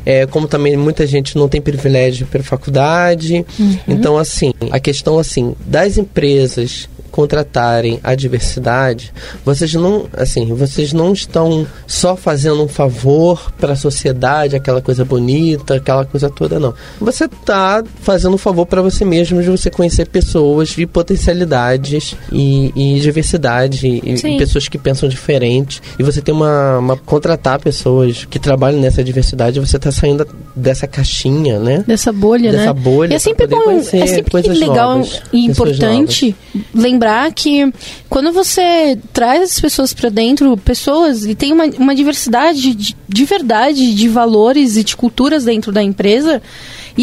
é, como também muita gente não tem privilégio para faculdade. Uhum. Então, assim, a questão assim das empresas contratarem a diversidade, vocês não, assim, vocês não estão só fazendo um favor para a sociedade, aquela coisa bonita, aquela coisa toda não. Você está fazendo um favor para você mesmo de você conhecer pessoas e potencialidades e, e diversidade e, e pessoas que pensam diferente e você tem uma, uma contratar pessoas que trabalham nessa diversidade, você está saindo dessa caixinha, né? Dessa bolha, Dessa né? bolha E é sempre bom, é sempre legal novas, e importante lembrar que quando você traz as pessoas pra dentro, pessoas e tem uma, uma diversidade de, de verdade de valores e de culturas dentro da empresa,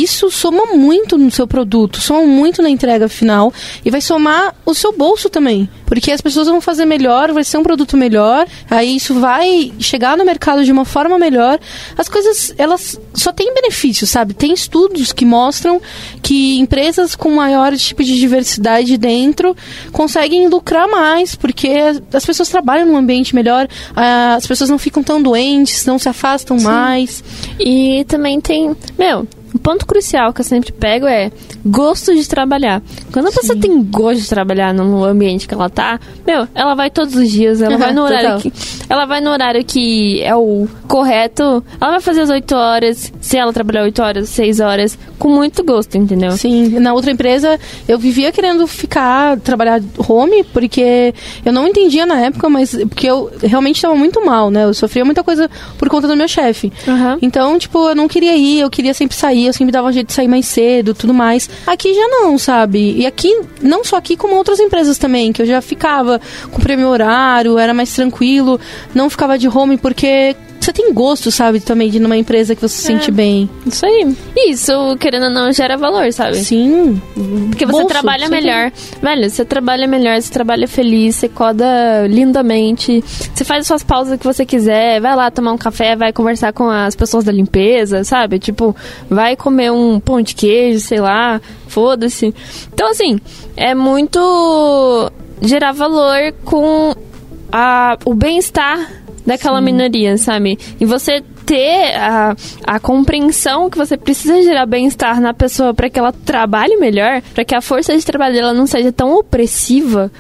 isso soma muito no seu produto, soma muito na entrega final e vai somar o seu bolso também. Porque as pessoas vão fazer melhor, vai ser um produto melhor, aí isso vai chegar no mercado de uma forma melhor. As coisas, elas só têm benefícios, sabe? Tem estudos que mostram que empresas com maior tipo de diversidade dentro conseguem lucrar mais, porque as pessoas trabalham num ambiente melhor, as pessoas não ficam tão doentes, não se afastam mais. E também tem. Meu, um ponto crucial que eu sempre pego é gosto de trabalhar. Quando a pessoa Sim. tem gosto de trabalhar no ambiente que ela tá, meu, ela vai todos os dias, ela Aham, vai no (laughs) horário total. que ela vai no horário que é o correto, ela vai fazer as 8 horas, se ela trabalhar 8 horas, 6 horas, com muito gosto, entendeu? Sim, na outra empresa eu vivia querendo ficar, trabalhar home, porque eu não entendia na época, mas porque eu realmente estava muito mal, né? Eu sofria muita coisa por conta do meu chefe. Aham. Então, tipo, eu não queria ir, eu queria sempre sair, eu sempre dava um jeito de sair mais cedo, tudo mais. Aqui já não, sabe? E aqui, não só aqui, como outras empresas também, que eu já ficava, cumpria meu horário, era mais tranquilo, não ficava de home, porque você tem gosto, sabe, também de ir numa empresa que você se É. sente bem. Isso aí. Isso, querendo ou não, gera valor, sabe? Sim. Porque você Bolso, trabalha melhor. Velho, você trabalha melhor, você trabalha feliz, você coda lindamente. Você faz as suas pausas que você quiser, vai lá tomar um café, vai conversar com as pessoas da limpeza, sabe? Tipo, vai comer um pão de queijo, sei lá, foda-se. Então, assim, é muito gerar valor com a, o bem-estar daquela minoria, sabe? E você ter a, a compreensão que você precisa gerar bem-estar na pessoa para que ela trabalhe melhor, para que a força de trabalho dela não seja tão opressiva.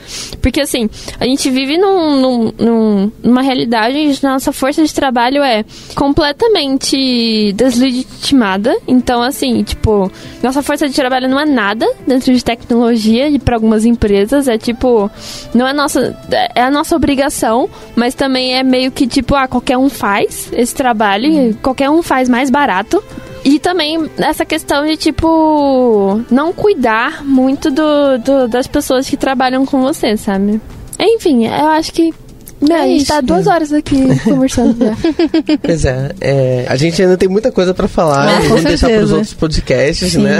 Porque assim, a gente vive num, num- num- numa realidade onde nossa força de trabalho é completamente deslegitimada. Então, assim, tipo, nossa força de trabalho não é nada dentro de tecnologia e para algumas empresas. É tipo, não é nossa. É a nossa obrigação, mas também é meio que tipo, ah, qualquer um faz esse trabalho, e qualquer um faz mais barato. E também essa questão de, tipo, não cuidar muito do, do- das pessoas que trabalham com você, sabe? Enfim, eu acho que. Né, a gente isso. tá duas horas aqui (laughs) conversando já. Pois é, é, a gente ainda tem muita coisa pra falar, Ah, vamos deixar certeza. pros outros podcasts, Sim. né?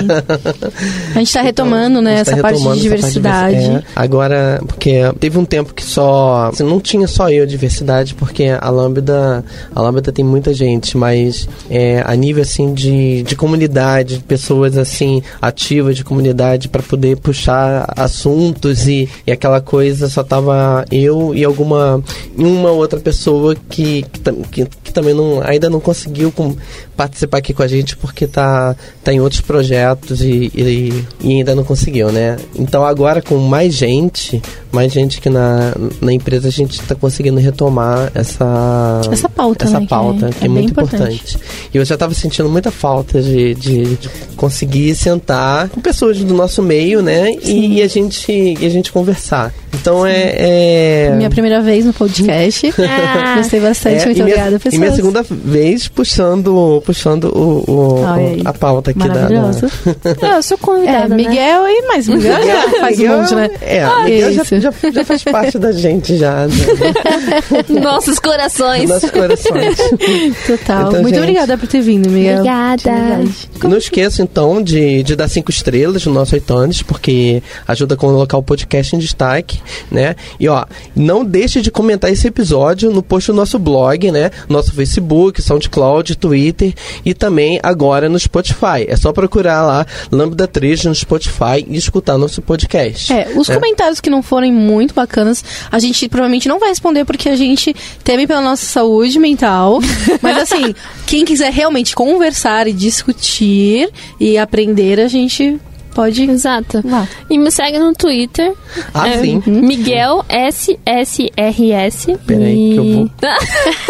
A gente tá retomando, né, A gente essa tá parte de retomando essa parte de diversidade. diversi- é, agora, porque teve um tempo que só. assim, não tinha só eu diversidade, porque a Lambda. A Lambda tem muita gente, mas é, a nível assim de, de comunidade, de pessoas assim, ativas de comunidade para poder puxar assuntos e, e aquela coisa só tava eu e alguma. E uma outra pessoa que, que, que- que também não, ainda não conseguiu com- participar aqui com a gente porque tá, tá em outros projetos e, e, e ainda não conseguiu, né? Então agora com mais gente, mais gente que na, na empresa a gente tá conseguindo retomar essa Essa pauta, essa né, que pauta é- que é, é muito importante. importante. E eu já tava sentindo muita falta de, de, de conseguir sentar com pessoas do nosso meio, né? E, a gente e a gente conversar. Então é, é Minha primeira vez no podcast. (laughs) Ah. Gostei bastante, é, muito e minha, obrigada, E pessoal. minha segunda vez puxando, puxando o, o- a pauta aqui da. da- Maravilhoso. eu sou É, convidada, né? Miguel e mais (laughs) Miguel já faz um Miguel- monte, né? É, Miguel já, isso. já, já faz parte da gente já, né? (laughs) Nossos corações. nossos corações. Total. Então, muito gente- obrigada por ter vindo, Miguel. Obrigada. Não esqueça, então, de, de dar cinco estrelas no nosso iTunes, porque ajuda a colocar o podcast em destaque, né? E, ó, não deixe de comentar esse episódio no post do nosso blog, né? Nosso Facebook, SoundCloud, Twitter e também agora no Spotify. É só procurar lá Lambda 3 no Spotify e escutar nosso podcast. É, os É. comentários que não forem muito bacanas, a gente provavelmente não vai responder porque a gente teme pela nossa saúde mental. (laughs) Mas assim, quem quiser realmente conversar e discutir e aprender, a gente pode Exato. lá. E me segue no Twitter. Ah, É sim. Miguel SSRS. Peraí, e... que eu vou-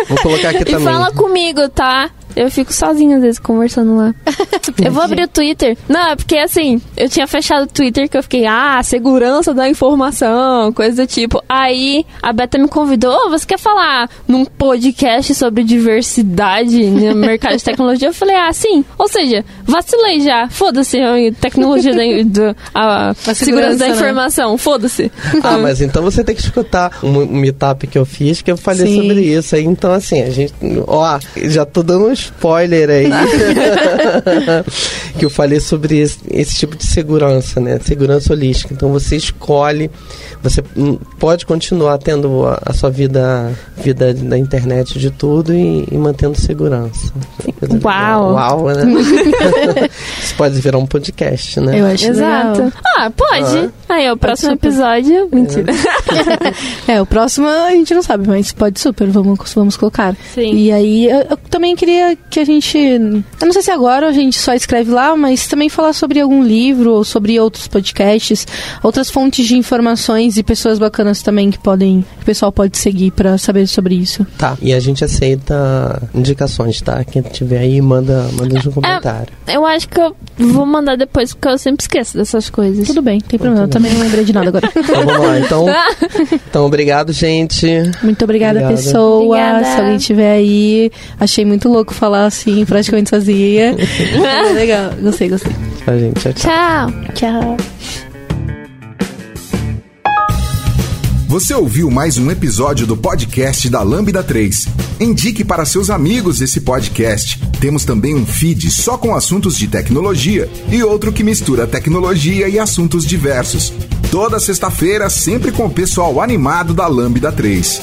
Vou colocar aqui (laughs) E também. fala comigo, tá? Eu fico sozinha às vezes conversando lá. (laughs) eu vou abrir o Twitter. Não, é porque assim, eu tinha fechado o Twitter que eu fiquei, ah, segurança da informação, coisa do tipo. Aí a Beta me convidou, "Ô, você quer falar num podcast sobre diversidade no (laughs) mercado de tecnologia? Eu falei, ah, sim. Ou seja, vacilei já. Foda-se a tecnologia da do, a, segurança, segurança, da né? informação. Foda-se. Ah, mas então você tem que escutar um, um meetup que eu fiz que eu falei Sim. sobre isso. Aí, então, assim, a gente. Ó, já tô dando um spoiler aí. (laughs) que eu falei sobre esse, esse, tipo de segurança, né? Segurança holística. Então você escolhe, você hum, pode continuar tendo a, a sua vida, vida da internet de tudo e, e mantendo segurança. Uau! Uau, né? (laughs) Isso pode virar um podcast, né? Eu acho Exato. legal. Ah, pode. Ah. Aí, o próximo super. episódio. Mentira. (laughs) É, o próximo a gente não sabe, mas pode super, vamos, vamos colocar. Sim. E aí, eu, eu também queria que a gente. Eu não sei se agora a gente só escreve lá, mas também falar sobre algum livro ou sobre outros podcasts, outras fontes de informações e pessoas bacanas também que podem. que o pessoal pode seguir pra saber sobre isso. Tá. E a gente aceita indicações, tá? Quem tiver aí, manda, manda um comentário. Eu acho que eu vou mandar depois, porque eu sempre esqueço dessas coisas. Tudo bem, não tem problema. Eu também não lembrei de nada agora. Então vamos lá. (laughs) Então, então obrigado, gente. Muito obrigada, Obrigada. pessoa. Obrigada. Se alguém tiver aí, achei muito louco falar assim, praticamente sozinha. É (laughs) legal, gostei, gostei. Tchau, gente. Tchau, tchau. Tchau. Tchau. Você ouviu mais um episódio do podcast da Lambda 3. Indique para seus amigos esse podcast. Temos também um feed só com assuntos de tecnologia e outro que mistura tecnologia e assuntos diversos. Toda sexta-feira, sempre com o pessoal animado da Lambda 3.